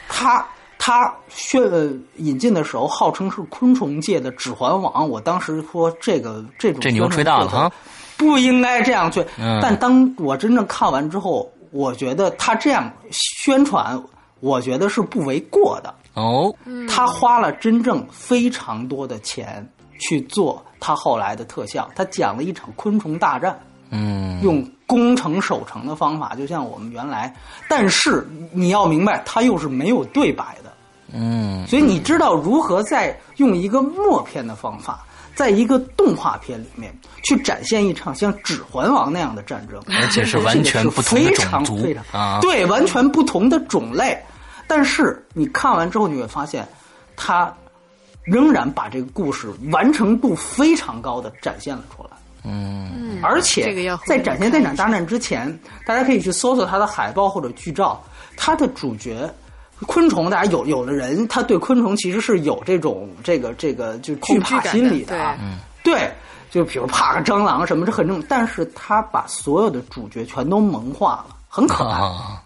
他他宣呃引进的时候，号称是昆虫界的《指环王》。我当时说这个这种这牛吹大了哈，不应该这样去。嗯但当我真正看完之后，我觉得他这样宣传，我觉得是不为过的。哦，他花了真正非常多的钱去做他后来的特效，他讲了一场昆虫大战。嗯，用攻城守城的方法，就像我们原来，但是你要明白，它又是没有对白的，嗯，所以你知道如何在用一个默片的方法，在一个动画片里面去展现一场像《指环王》那样的战争，而且是完全不同的非常种族非常啊对，完全不同的种类。但是你看完之后，你会发现，他仍然把这个故事完成度非常高的展现了出来。嗯，而且这个要在展现这场大战之前，大家可以去搜索它的海报或者剧照，它的主角。昆虫，大家有有的人他对昆虫其实是有这种这个这个就惧怕心理的。啊，对，就比如怕个蟑螂什么，这很正，但是他把所有的主角全都萌化了，很可爱。啊，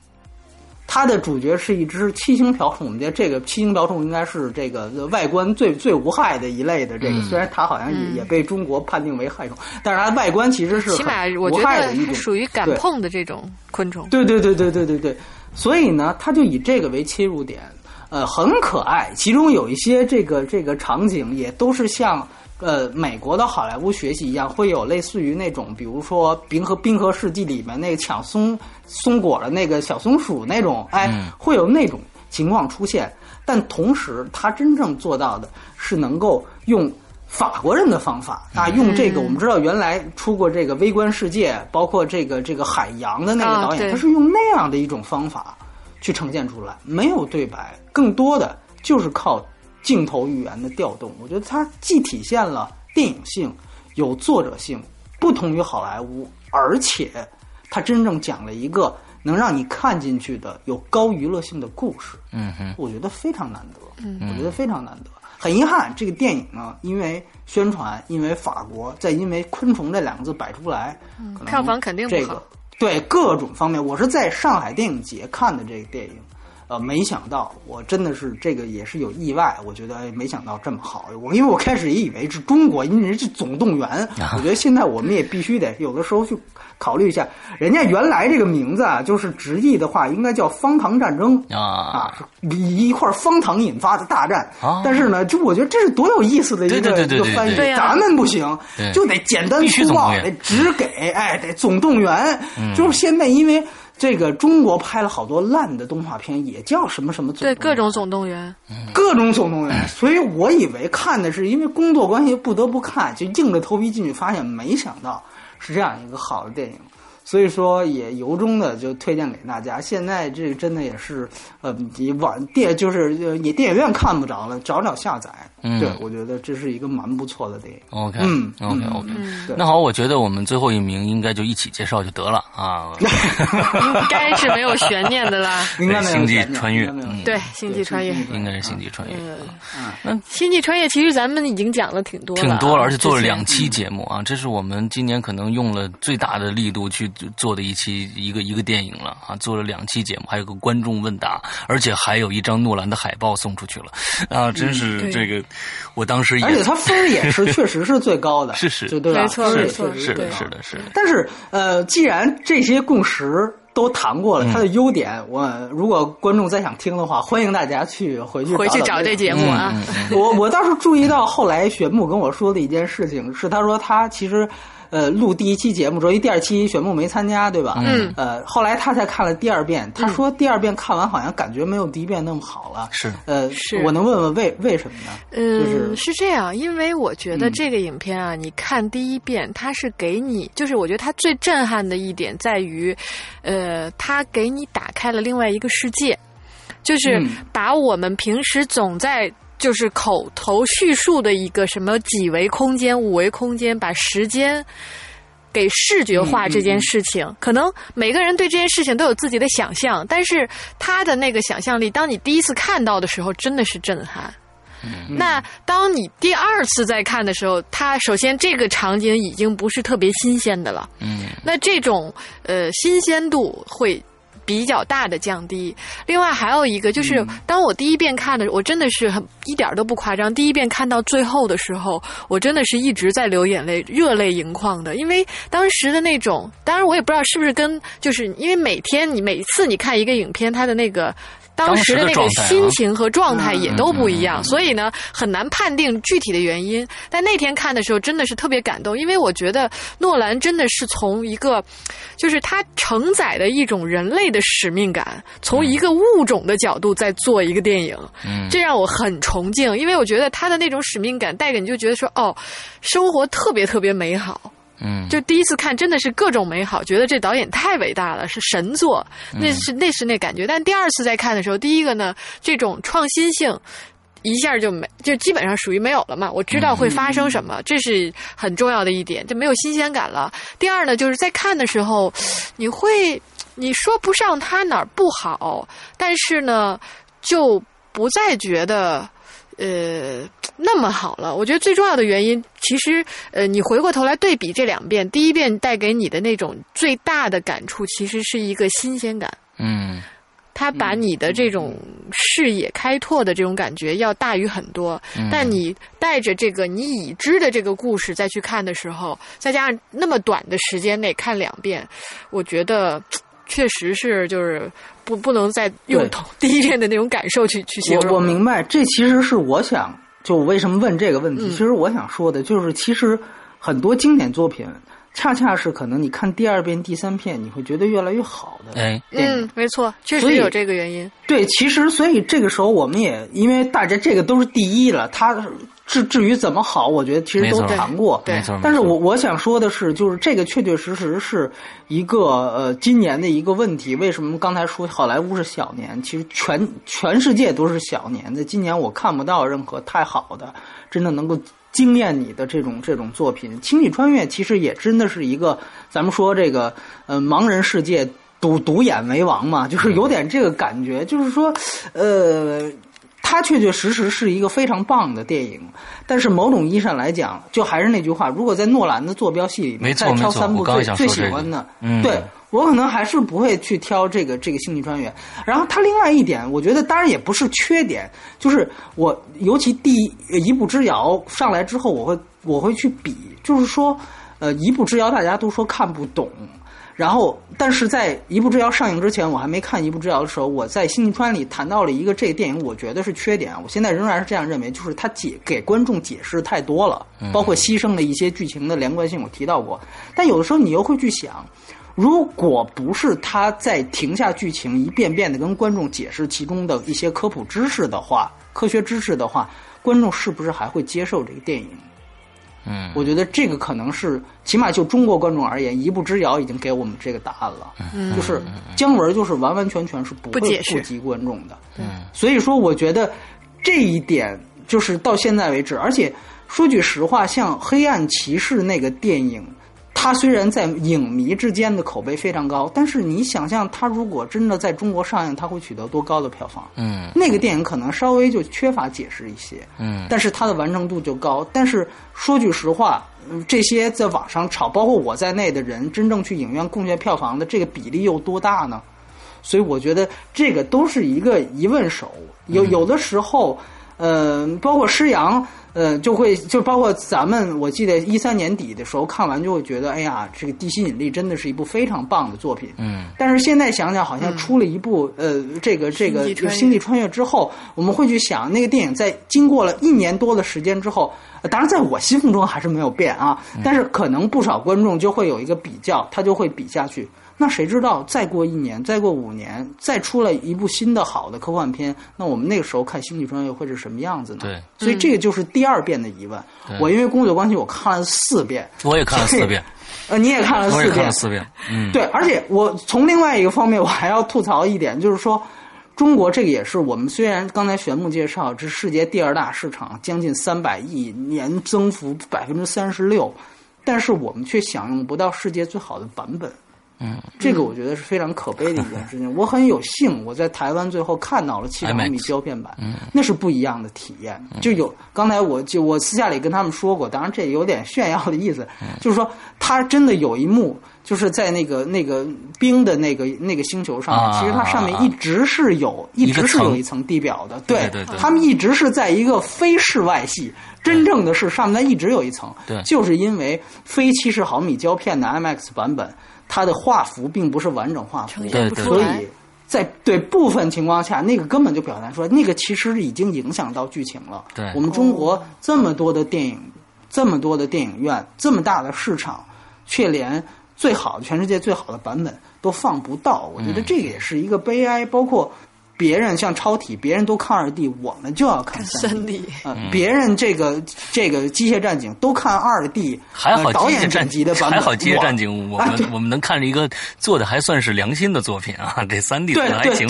它的主角是一只七星瓢虫，我们觉得这个七星瓢虫应该是这个外观最最无害的一类的。这个、嗯。虽然它好像也、也被中国判定为害虫，但是它外观其实是起码我觉得它无害的一种，属于敢碰的这种昆虫。对对对对对对对，所以呢，他就以这个为切入点，呃，很可爱。其中有一些这个这个场景也都是像呃美国的好莱坞学习一样，会有类似于那种，比如说《冰河冰河世纪》里面那个抢松松果的那个小松鼠那种，哎，会有那种情况出现。但同时，他真正做到的是能够用法国人的方法啊，用这个我们知道原来出过这个《微观世界》，包括这个这个海洋的那个导演，他是用那样的一种方法去呈现出来，没有对白，更多的就是靠镜头语言的调动。我觉得它既体现了电影性、有作者性，不同于好莱坞，而且它真正讲了一个能让你看进去的有高娱乐性的故事。嗯哼，我觉得非常难得，嗯，我觉得非常难得。很遗憾，这个电影呢，因为宣传，因为法国，再因为昆虫这两个字摆出来，可能票房肯定不好这个对各种方面，我是在上海电影节看的这个电影，呃，没想到我真的是这个也是有意外，我觉得哎，没想到这么好。我因为我开始也以为是中国，因为人是总动员，(laughs) 啊我觉得现在我们也必须得有的时候去考虑一下，人家原来这个名字啊，就是直译的话应该叫方糖战争啊，啊，一块方糖引发的大战。啊但是呢，就我觉得这是多有意思的一个一个翻译咱们不行，就得简单粗暴，得直给，哎，得总动员。嗯就是现在因为这个中国拍了好多烂的动画片，也叫什么什么总动对各种总动员，各种总动员，所以我以为看的是因为工作关系不得不看，就硬着头皮进去，发现没想到是这样一个好的电影。所以说，也由衷的就推荐给大家。现在这个真的也是，呃，你网电就是呃你电影院看不着了，找找下载。嗯对，我觉得这是一个蛮不错的电影。OK，嗯 OK 嗯 OK，对那好，我觉得我们最后一名应该就一起介绍就得了啊。(laughs) (laughs) 应该是没有悬念的啦。(laughs) 应该星际穿越对，星际穿越，应该是星际穿越，嗯，星际穿越其实咱们已经讲了挺多挺多了，而且做了两期节目啊，这是我们今年可能用了最大的力度去做的一期一个一个电影了啊，做了两期节目，还有个观众问答，而且还有一张诺兰的海报送出去了啊，真是这个，我当时也而且他分也是 (laughs) 确实是最高的，是是就对吧？没错分儿也没错确实是的，是的，是的，但是呃，既然这些共识都谈过了，它的优点，我如果观众再想听的话，欢迎大家去回去回去找这节目啊。我我倒是注意到后来玄牧跟我说的一件事情，是他说他其实。呃，录第一期节目之后，因为第二期选木没参加，对吧？嗯。呃，后来他才看了第二遍，他说第二遍看完好像感觉没有第一遍那么好了。是呃，是我能问问为为什么呢？嗯，就是这样，因为我觉得嗯这个影片啊，你看第一遍，它是给你，就是我觉得它最震撼的一点在于，呃，它给你打开了另外一个世界，就是嗯把我们平时总在。就是口头叙述的一个什么几维空间、五维空间，把时间给视觉化这件事情，可能每个人对这件事情都有自己的想象，但是他的那个想象力，当你第一次看到的时候，真的是震撼。那当你第二次再看的时候，它首先这个场景已经不是特别新鲜的了，嗯那这种呃新鲜度会。比较大的降低。另外还有一个就是，当我第一遍看的，我真的是很一点都不夸张。第一遍看到最后的时候，我真的是一直在流眼泪，热泪盈眶的。因为当时的那种，当然我也不知道是不是跟，就是因为每天你每次你看一个影片，它的那个。当时的那个心情和状态也都不一样，所以呢很难判定具体的原因。但那天看的时候真的是特别感动，因为我觉得诺兰真的是从一个，就是他承载的一种人类的使命感，从一个物种的角度在做一个电影，这让我很崇敬。因为我觉得他的那种使命感带给你就觉得说，哦，生活特别特别美好。嗯，就第一次看真的是各种美好，觉得这导演太伟大了，是神作，那是那是那感觉。但第二次再看的时候，第一个呢，这种创新性一下就没，就基本上属于没有了嘛。我知道会发生什么，这是很重要的一点，就没有新鲜感了。第二呢，就是在看的时候，你会你说不上他哪儿不好，但是呢，就不再觉得。呃，那么好了，我觉得最重要的原因，其实呃，你回过头来对比这两遍，第一遍带给你的那种最大的感触，其实是一个新鲜感。嗯，他把你的这种视野开拓的这种感觉要大于很多。但你带着这个你已知的这个故事再去看的时候，再加上那么短的时间内看两遍，我觉得确实是就是。不，不能再用 (laughs) 第一遍的那种感受去去形容。我我明白，这其实是我想，就为什么问这个问题？其实我想说的就是，其实很多经典作品，恰恰是可能你看第二遍、第三遍，你会觉得越来越好的。哎，嗯，没错，确实有这个原因。对，其实所以这个时候我们也因为大家这个都是第一了，他。至至于怎么好，我觉得其实都谈过。对，但是我我想说的是，就是这个确确实实是一个呃今年的一个问题。为什么刚才说好莱坞是小年？其实全全世界都是小年。在今年我看不到任何太好的，真的能够惊艳你的这种这种作品。《星际穿越》其实也真的是一个，咱们说这个呃盲人世界独独眼为王嘛，就是有点这个感觉。就是说，呃。它确确实实是一个非常棒的电影，但是某种意义上来讲，就还是那句话，如果在诺兰的坐标系里面再挑三部最最喜欢的，对我可能还是不会去挑这个这个《星际穿越》。然后它另外一点，我觉得当然也不是缺点，就是我尤其第一步之遥上来之后，我会我会去比，就是说，呃，一步之遥大家都说看不懂。然后，但是在《一步之遥》上映之前，我还没看《一步之遥》的时候，我在《星际穿越》里谈到了一个这个电影，我觉得是缺点。我现在仍然是这样认为，就是它解给观众解释太多了，包括牺牲了一些剧情的连贯性，我提到过。但有的时候你又会去想，如果不是他在停下剧情，一遍遍的跟观众解释其中的一些科普知识的话，科学知识的话，观众是不是还会接受这个电影？嗯，我觉得这个可能是，起码就中国观众而言，一步之遥已经给我们这个答案了。嗯，就是姜文就是完完全全是不会顾及观众的。嗯，所以说我觉得这一点就是到现在为止，而且说句实话，像《黑暗骑士》那个电影。它虽然在影迷之间的口碑非常高，但是你想象它如果真的在中国上映，它会取得多高的票房？嗯，那个电影可能稍微就缺乏解释一些，嗯，但是它的完成度就高。但是说句实话，这些在网上炒，包括我在内的人，真正去影院贡献票房的这个比例有多大呢？所以我觉得这个都是一个疑问手。有有的时候，呃，包括施洋。呃，就会就包括咱们，我记得一三年底的时候看完就会觉得，哎呀，这个《地心引力》真的是一部非常棒的作品。嗯。但是现在想想，好像出了一部呃，这个这个《星际穿越》之后，我们会去想，那个电影在经过了一年多的时间之后，当然在我心目中还是没有变啊。但是可能不少观众就会有一个比较，他就会比下去。那谁知道再过一年，再过五年，再出来一部新的好的科幻片，那我们那个时候看《星际穿越》会是什么样子呢？对，所以这个就是第二遍的疑问。我因为工作关系，我看了四遍。我也看了四遍。(laughs) 呃，你也看了四遍。我也看了四遍。嗯，对，而且我从另外一个方面，我还要吐槽一点，就是说，中国这个也是我们虽然刚才玄牧介绍，这世界第二大市场，将近三百亿，年增幅百分之三十六，但是我们却享用不到世界最好的版本。嗯，这个我觉得是非常可悲的一件事情。(laughs) 我很有幸我在台湾最后看到了七十毫米胶片版，嗯那是不一样的体验。就有刚才我就我私下里跟他们说过，当然这有点炫耀的意思，嗯就是说他真的有一幕。就是在那个那个冰的那个那个星球上其实它上面一直是有，一一直是有一层地表的。对对对他们一直是在一个非室外系，真正的是上面一直有一层。对就是因为非七十毫米胶片的 IMAX 版本，它的画幅并不是完整画幅，对所以。在对部分情况下，那个根本就表达出来，那个其实已经影响到剧情了。对我们中国这么多的电影，这么多的电影院，这么大的市场，却连最好的全世界最好的版本都放不到。我觉得这个也是一个悲哀。包括别人像超体，别人都看二 D，我们就要看三三 D 呃，别人这个这个机械战警都看二 D，还好呃导演机械战剪辑的版本，还好机械战警，我们我们能看着一个做的还算是良心的作品啊，(laughs) 这三 D 做的还行。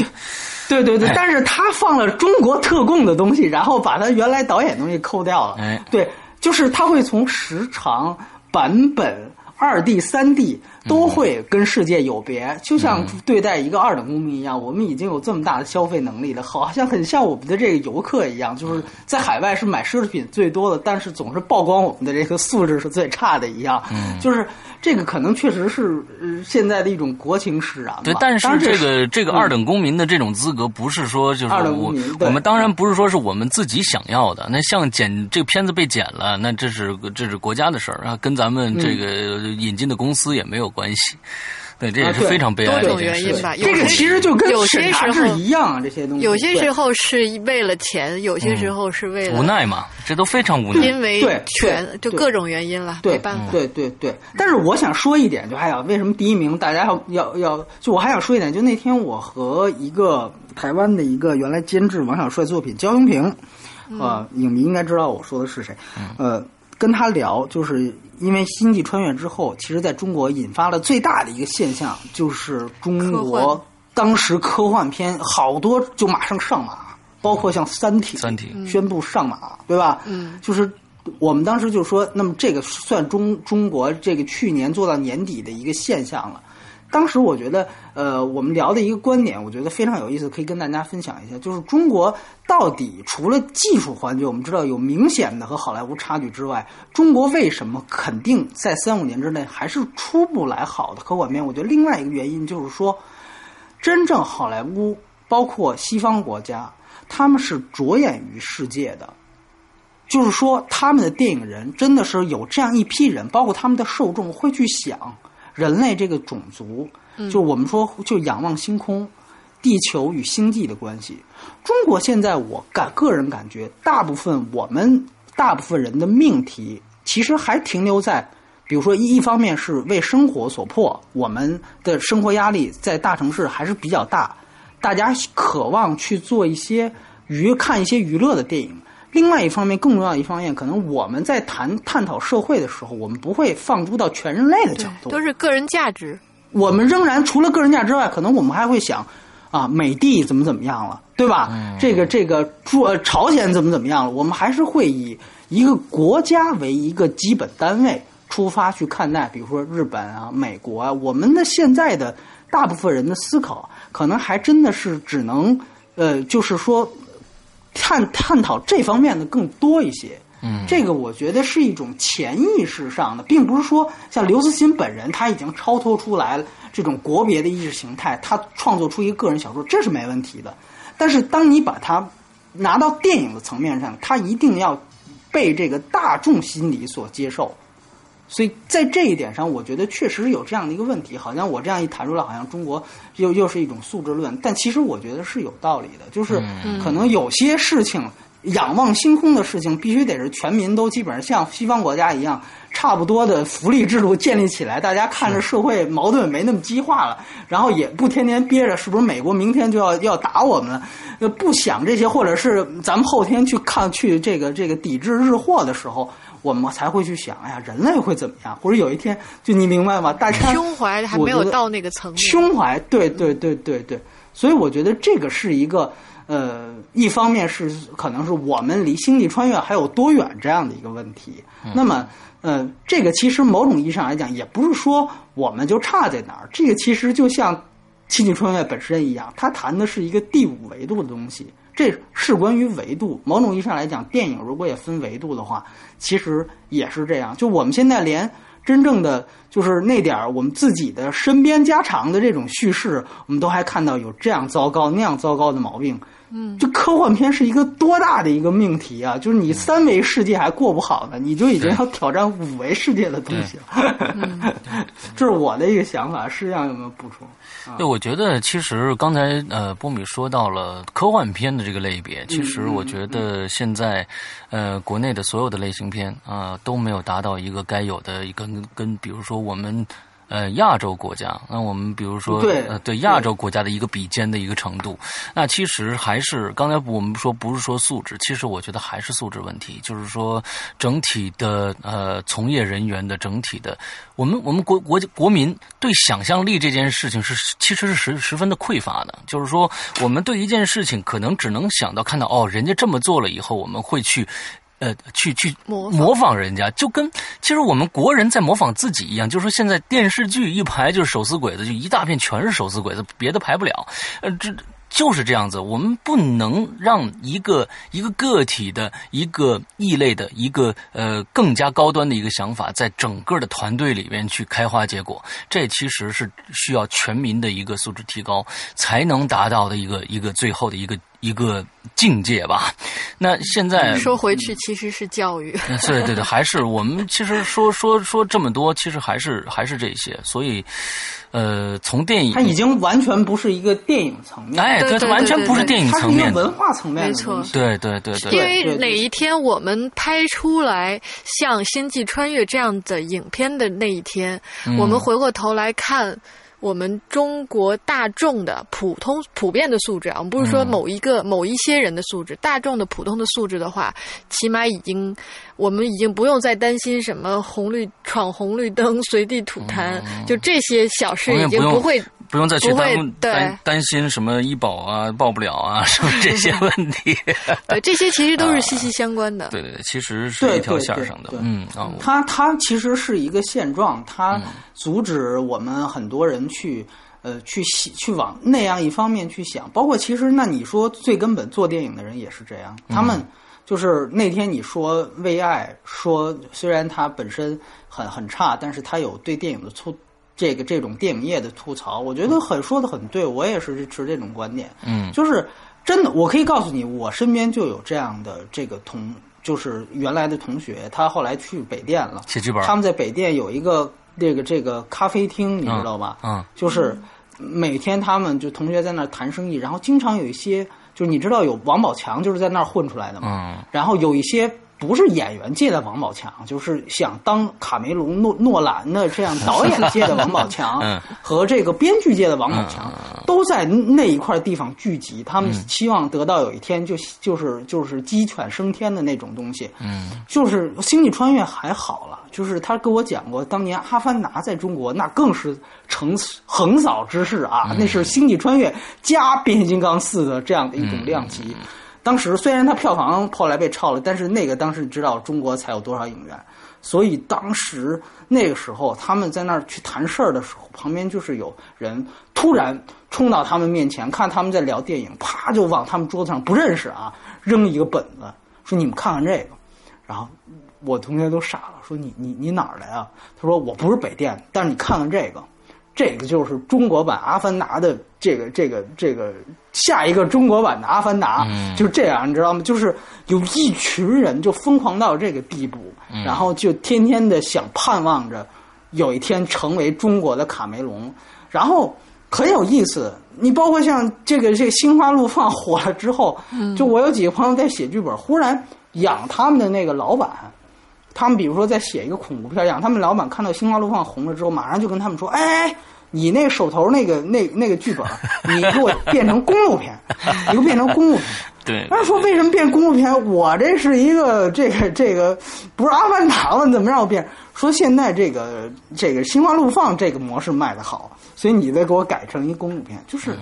对对。对但是他放了中国特供的东西，然后把他原来导演东西抠掉了。哎。对，就是他会从时长、版本、二 D、三 D 都会跟世界有别，就像对待一个二等公民一样。我们已经有这么大的消费能力了，好像很像我们的这个游客一样，就是在海外是买奢侈品最多的，但是总是曝光我们的这个素质是最差的一样。嗯就是这个可能确实是呃现在的一种国情使然。对，但是这个这个嗯二等公民的这种资格，不是说就是二等我公民我们当然不是说是我们自己想要的。那像剪这个片子被剪了，那这是这是国家的事儿啊，跟咱们这个引进的公司也没有关系。对，这也是非常悲哀多种的一。原因吧。有这个些其实就跟有些审查制时候一样啊，这些东西。有些时候是为了钱，有些时候是为了无奈嘛，这都非常无奈。因为对权对对就各种原因了，没办法。对对对，但是我想说一点，就还有为什么第一名大家要要要，就我还想说一点，就那天我和一个台湾的一个原来监制王小帅作品焦永平，呃，影迷应该知道我说的是谁，呃，跟他聊，就是因为星际穿越之后，其实在中国引发了最大的一个现象，就是中国当时科幻片好多就马上上马，包括像《三体》，三体宣布上马，对吧？嗯，就是我们当时就说，那么这个算中中国这个去年做到年底的一个现象了。当时我觉得，呃，我们聊的一个观点，我觉得非常有意思，可以跟大家分享一下。就是中国到底除了技术环节，我们知道有明显的和好莱坞差距之外，中国为什么肯定在三五年之内还是出不来好的科幻片？我觉得另外一个原因就是说，真正好莱坞包括西方国家，他们是着眼于世界的。就是说，他们的电影人真的是有这样一批人，包括他们的受众会去想人类这个种族，就我们说就仰望星空，地球与星际的关系。中国现在我感个人感觉，大部分我们大部分人的命题其实还停留在，比如说一一方面是为生活所迫，我们的生活压力在大城市还是比较大，大家渴望去做一些娱看一些娱乐的电影。另外一方面，更重要的一方面，可能我们在谈探讨社会的时候，我们不会放诸到全人类的角度，都是个人价值。我们仍然除了个人价之外，可能我们还会想啊，美帝怎么怎么样了，对吧？这个这个中呃朝鲜怎么怎么样了？我们还是会以一个国家为一个基本单位出发去看待，比如说日本啊、美国啊，我们的现在的大部分人的思考，可能还真的是只能呃，就是说探探讨这方面的更多一些。嗯，这个我觉得是一种潜意识上的，并不是说像刘慈欣本人他已经超脱出来了这种国别的意识形态，他创作出一个个人小说，这是没问题的。但是当你把它拿到电影的层面上，它一定要被这个大众心理所接受。所以在这一点上，我觉得确实有这样的一个问题。好像我这样一谈出来，好像中国又又是一种素质论，但其实我觉得是有道理的，就是可能有些事情。仰望星空的事情，必须得是全民都基本上像西方国家一样，差不多的福利制度建立起来，大家看着社会矛盾没那么激化了，然后也不天天憋着，是不是美国明天就要要打我们了？呃，不想这些，或者是咱们后天去看去这个这个抵制日货的时候，我们才会去想，哎呀，人类会怎么样？或者有一天，就你明白吗？大家 (laughs) 胸怀还没有到那个层面。胸怀，对对对对对，所以我觉得这个是一个。呃，一方面是可能是我们离星际穿越还有多远这样的一个问题。那么，呃，这个其实某种意义上来讲，也不是说我们就差在哪儿。这个其实就像星际穿越本身一样，它谈的是一个第五维度的东西。这是关于维度。某种意义上来讲，电影如果也分维度的话，其实也是这样。就我们现在连真正的就是那点儿我们自己的身边家常的这种叙事，我们都还看到有这样糟糕那样糟糕的毛病。嗯，就科幻片是一个多大的一个命题啊！就是你三维世界还过不好呢，你就已经要挑战五维世界的东西了。(laughs) 这是我的一个想法，实际上有没有补充？对，我觉得其实刚才呃波米说到了科幻片的这个类别，其实我觉得现在呃国内的所有的类型片啊都没有达到一个该有的一个跟比如说我们。呃，亚洲国家，那我们比如说，对呃，对亚洲国家的一个比肩的一个程度，那其实还是刚才我们说不是说素质，其实我觉得还是素质问题，就是说整体的呃从业人员的整体的，我们我们国国国民对想象力这件事情是其实是十十分的匮乏的，就是说我们对一件事情可能只能想到看到哦，人家这么做了以后，我们会去。呃，去去模模仿人家，就跟其实我们国人在模仿自己一样。就是说，现在电视剧一排就是手撕鬼子，就一大片全是手撕鬼子，别的排不了。呃，这就是这样子。我们不能让一个一个个体的一个异类的一个呃更加高端的一个想法，在整个的团队里面去开花结果。这其实是需要全民的一个素质提高，才能达到的一个一个最后的一个。一个境界吧。那现在说回去，其实是教育。(laughs) 对对对，还是我们其实说说说这么多，其实还是还是这些。所以，呃，从电影，它已经完全不是一个电影层面，哎，对它完全不是电影层面，文化层面没错。对对对对，因为哪一天我们拍出来像《星际穿越》这样的影片的那一天，我们回过头来看。我们中国大众的普通普遍的素质啊，我们不是说某一个某一些人的素质，大众的普通的素质的话，起码已经，我们已经不用再担心什么红绿闯红绿灯、随地吐痰，就这些小事已经不会。不用再去担担担担心什么医保啊报不了啊 (laughs) 什么这些问题。(laughs) 对，这些其实都是息息相关的。对对对，其实是一条线上的。嗯啊，它它其实是一个现状，它阻止我们很多人去呃去去往那样一方面去想。包括其实那你说最根本做电影的人也是这样，他们就是那天你说为爱说，虽然它本身很很差，但是它有对电影的促。这个这种电影业的吐槽，我觉得很说的很对，我也是持这种观点。嗯，就是真的，我可以告诉你，我身边就有这样的这个同，就是原来的同学，他后来去北电了，写剧本。他们在北电有一个这个这个咖啡厅，你知道吧？嗯，就是每天他们就同学在那儿谈生意，然后经常有一些，就是你知道有王宝强就是在那儿混出来的嘛。嗯，然后有一些。不是演员界的王宝强，(laughs) 就是想当卡梅隆、诺诺兰的这样导演界的王宝强，(laughs) 和这个编剧界的王宝强，都在那一块地方聚集。他们希望得到有一天就就是就是鸡犬升天的那种东西。嗯，就是《星际穿越》还好了，就是他跟我讲过，当年《阿凡达》在中国那更是成横扫之势啊，那是《星际穿越》加《变形金刚四》的这样的一种量级。当时虽然它票房后来被超了，但是那个当时你知道中国才有多少影院，所以当时那个时候他们在那儿去谈事儿的时候，旁边就是有人突然冲到他们面前，看他们在聊电影，啪就往他们桌子上不认识啊扔一个本子，说你们看看这个，然后我同学都傻了，说你你你哪儿的呀？他说我不是北电，但是你看看这个。这个就是中国版《阿凡达》的这个这个这个下一个中国版的《阿凡达》，就是这样，你知道吗？就是有一群人就疯狂到这个地步，然后就天天的想盼望着有一天成为中国的卡梅隆，然后很有意思。你包括像这个这个《心花怒放》火了之后，就我有几个朋友在写剧本，忽然养他们的那个老板。他们比如说在写一个恐怖片，让他们老板看到《心花怒放》红了之后，马上就跟他们说：“哎，你那手头那个那那个剧本，你给我变成公路片，你给我变成公路片。(laughs) ”对。他说：“为什么变公路片？我这是一个这个这个不是阿凡达吗？怎么让我变？说现在这个这个《心花怒放》这个模式卖的好，所以你得给我改成一公路片。就是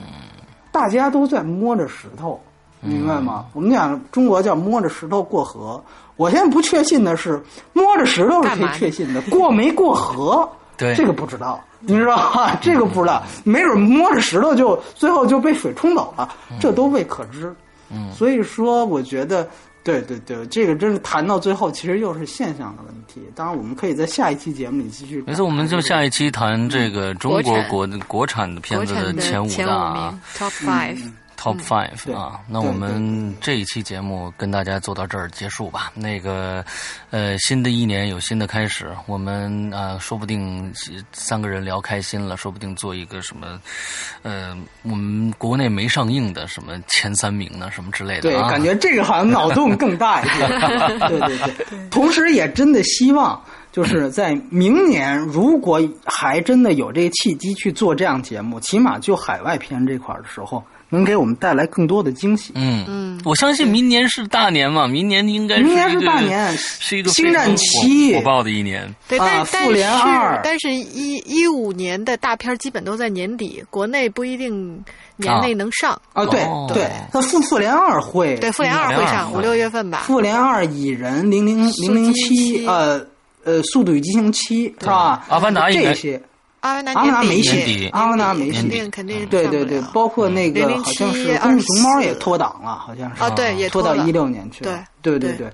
大家都在摸着石头，明白吗？我们讲中国叫摸着石头过河，我现在不确信的是摸着石头是可以确信的，过没过河，对这个不知道，你知道吧？(laughs) 这个不知道，没准摸着石头就最后就被水冲走了，这都未可知。嗯，所以说，我觉得。对对对，这个真是谈到最后，其实又是现象的问题。当然，我们可以在下一期节目里继续。没错，我们就下一期谈这个中国国国产的片子的前五大，Top Five。Top Five 啊，那我们这一期节目跟大家做到这儿结束吧。那个，呃，新的一年有新的开始，我们啊，说不定三个人聊开心了，说不定做一个什么，呃，我们国内没上映的什么前三名呢，什么之类的。对，感觉这个好像脑洞更大一些。对对对，同时也真的希望，就是在明年，如果还真的有这个契机去做这样节目，起码就海外片这块的时候。能给我们带来更多的惊喜。嗯嗯，我相信明年是大年嘛，明年应该明年是大年，是一个星战七火爆的一年。对，但复联二，但是一一五年的大片基本都在年底，国内不一定年内能上。啊，对对，那复复联二会，对复联二会上五六月份吧。复联二蚁人零零零零七，呃呃，速度与激情七是吧？阿凡达这些。阿凡达没戏，阿凡达没戏，肯定对对对，包括那个好像是功夫熊猫也脱档了，好像是啊，对，也脱到一六年去了，对对对。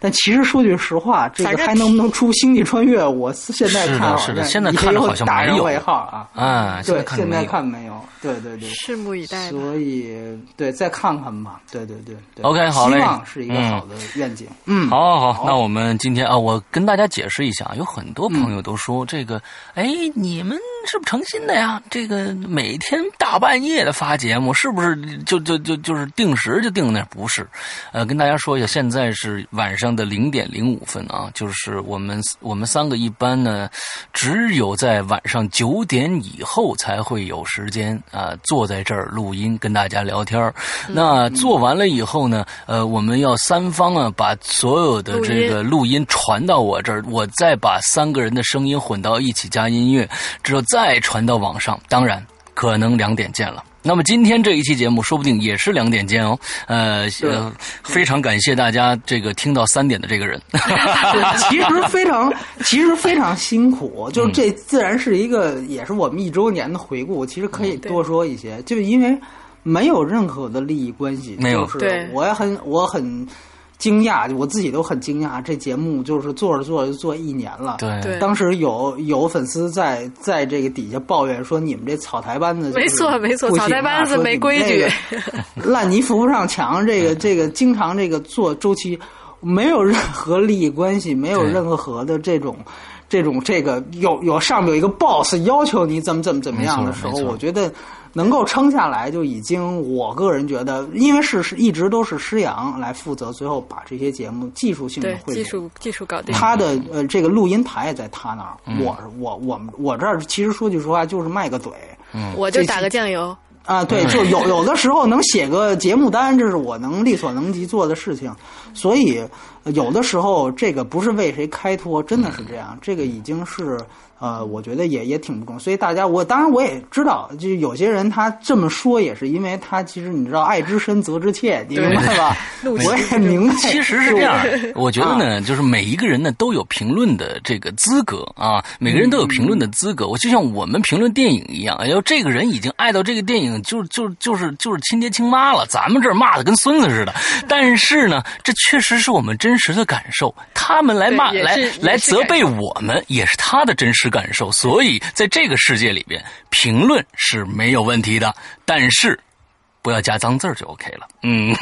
但其实说句实话，这个还能不能出星际穿越？我现在看是的，现在看好像没有号啊，啊，对，现在看没有，对对对，拭目以待。所以对，再看看吧，对对对，OK，好嘞，希望是一个好的愿景。嗯，好好好，那我们今天啊，我跟大家解释一下，有很多朋友都说这个，哎，你们是不是诚心的呀？这个每天大半夜的发节目，是不是就就就就是定时就定那？不是，呃，跟大家说一下，现在是晚上的零点零。五分啊，就是我们我们三个一般呢，只有在晚上九点以后才会有时间啊，坐在这儿录音跟大家聊天那做完了以后呢，呃，我们要三方啊，把所有的这个录音传到我这儿，我再把三个人的声音混到一起加音乐，之后再传到网上。当然，可能两点见了。那么今天这一期节目说不定也是两点见哦，呃，非常感谢大家这个听到三点的这个人，(laughs) 其实非常其实非常辛苦，就是这自然是一个也是我们一周年的回顾，其实可以多说一些，就因为没有任何的利益关系，没有，是我也很我很。惊讶，我自己都很惊讶。这节目就是做着做着就做一年了。对，当时有有粉丝在在这个底下抱怨说：“你们这草台班子，没错没错，草台班子没规矩，(laughs) 烂泥扶不上墙。这个这个经常这个做周期，没有任何利益关系，没有任何的这种这种这个有有上面有一个 boss 要求你怎么怎么怎么样的时候，我觉得。”能够撑下来就已经，我个人觉得，因为是是一直都是施洋来负责，最后把这些节目技术性的会技术技术搞定。他的呃这个录音台也在他那儿，我我我我这儿其实说句实话就是卖个嘴，我就打个酱油。啊，对，就有有的时候能写个节目单，这是我能力所能及做的事情，所以有的时候这个不是为谁开脱，真的是这样，这个已经是。呃，我觉得也也挺不公，所以大家我当然我也知道，就有些人他这么说也是因为他其实你知道爱之深责之切，你明白吧？(laughs) 我也明白。其实是这样，我觉得呢，就是每一个人呢都有评论的这个资格啊，每个人都有评论的资格。我就像我们评论电影一样，哎呦，这个人已经爱到这个电影就就就是就是亲爹亲妈了，咱们这儿骂的跟孙子似的。(laughs) 但是呢，这确实是我们真实的感受，他们来骂来来责备我们，也是他的真实。感受，所以在这个世界里边，评论是没有问题的，但是不要加脏字就 OK 了。嗯，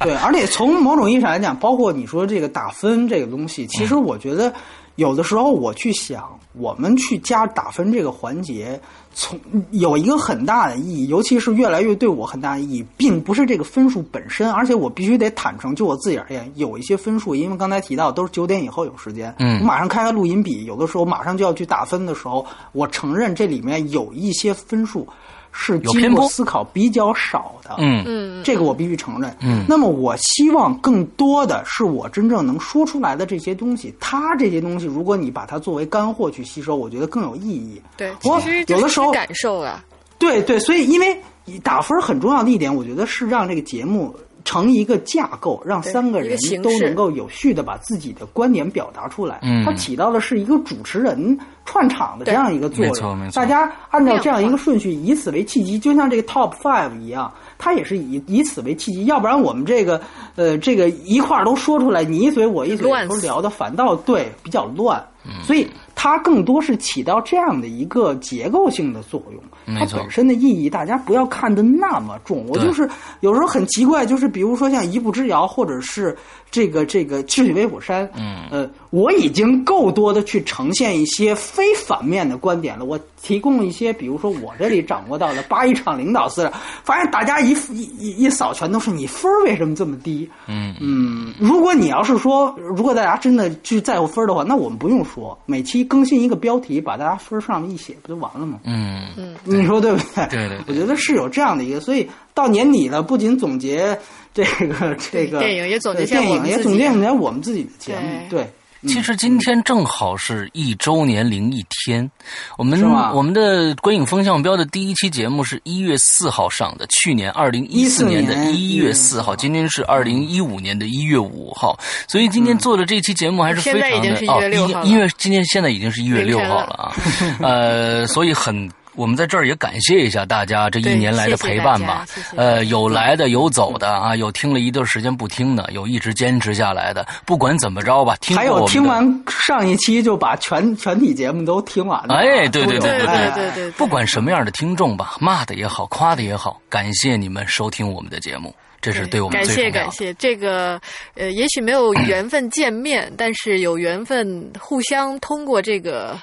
对，而且从某种意义上来讲，包括你说这个打分这个东西，其实我觉得有的时候我去想，我们去加打分这个环节。从有一个很大的意义，尤其是越来越对我很大的意义，并不是这个分数本身，而且我必须得坦诚，就我自己而言，有一些分数，因为刚才提到都是九点以后有时间，嗯，我马上开开录音笔，有的时候马上就要去打分的时候，我承认这里面有一些分数。是经过思考比较少的，嗯嗯，这个我必须承认。嗯，那么我希望更多的是我真正能说出来的这些东西，它这些东西，如果你把它作为干货去吸收，我觉得更有意义。对，我有的时候感受啊，对对，所以因为打分很重要的一点，我觉得是让这个节目。成一个架构，让三个人都能够有序的把自己的观点表达出来。嗯，它起到的是一个主持人串场的这样一个作用。没错，没错。大家按照这样一个顺序，以此为契机，就像这个 Top Five 一样，它也是以以此为契机。要不然我们这个呃这个一块儿都说出来，你一嘴我一嘴，都聊的反倒对比较乱。所以它更多是起到这样的一个结构性的作用，它本身的意义大家不要看得那么重。我就是有时候很奇怪，就是比如说像一步之遥，或者是这个这个智取威虎山，嗯，呃，我已经够多的去呈现一些非反面的观点了。我提供一些，比如说我这里掌握到的八一厂领导思发现大家一一一一扫全都是你分为什么这么低？嗯嗯，如果你要是说，如果大家真的去在乎分的话，那我们不用说每期。更新一个标题，把大家分上面一写，不就完了吗？嗯嗯，你说对不对？对对，我觉得是有这样的一个，所以到年底了，不仅总结这个这个电影，也总结电影，也总结总结我们自己的节目，对。其实今天正好是一周年零一天，我们我们的观影风向标的第一期节目是一月四号上的，去年二零一四年的一月四号，今天是二零一五年的一月五号，所以今天做的这期节目还是非常的哦，一月今天现在已经是一月六号了啊，呃，所以很。我们在这儿也感谢一下大家这一年来的陪伴吧。呃，有来的，有走的啊，有听了一段时间不听的，有一直坚持下来的。不管怎么着吧，听还有听完上一期就把全 (laughs) 全体节目都听完了。哎，对对对对对对对，不管什么样的听众吧，骂的也好，夸的也好，感谢你们收听我们的节目。这是对我们感谢感谢这个呃，也许没有 (coughs) 缘分见面，但是有缘分互相通过这个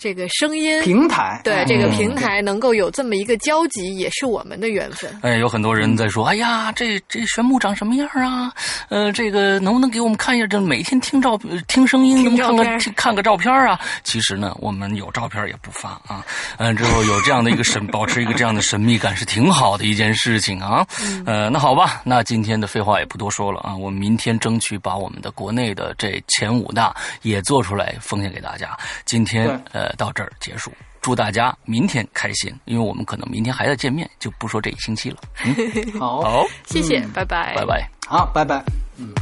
这个声音平台，对这个平台能够有这么一个交集，也是我们的缘分。哎，有很多人在说，哎呀，这这玄牧长什么样啊？呃，这个能不能给我们看一下？这每天听照听声音，能看看看个照片啊？其实呢，我们有照片也不发啊。嗯，之后有这样的一个神，(laughs) 保持一个这样的神秘感是挺好的一件事情啊。呃，那好吧。那今天的废话也不多说了啊，我们明天争取把我们的国内的这前五大也做出来奉献给大家。今天呃到这儿结束，祝大家明天开心，因为我们可能明天还要见面，就不说这一星期了。(laughs) 好，好，谢谢，拜拜，拜拜，好，拜拜，嗯。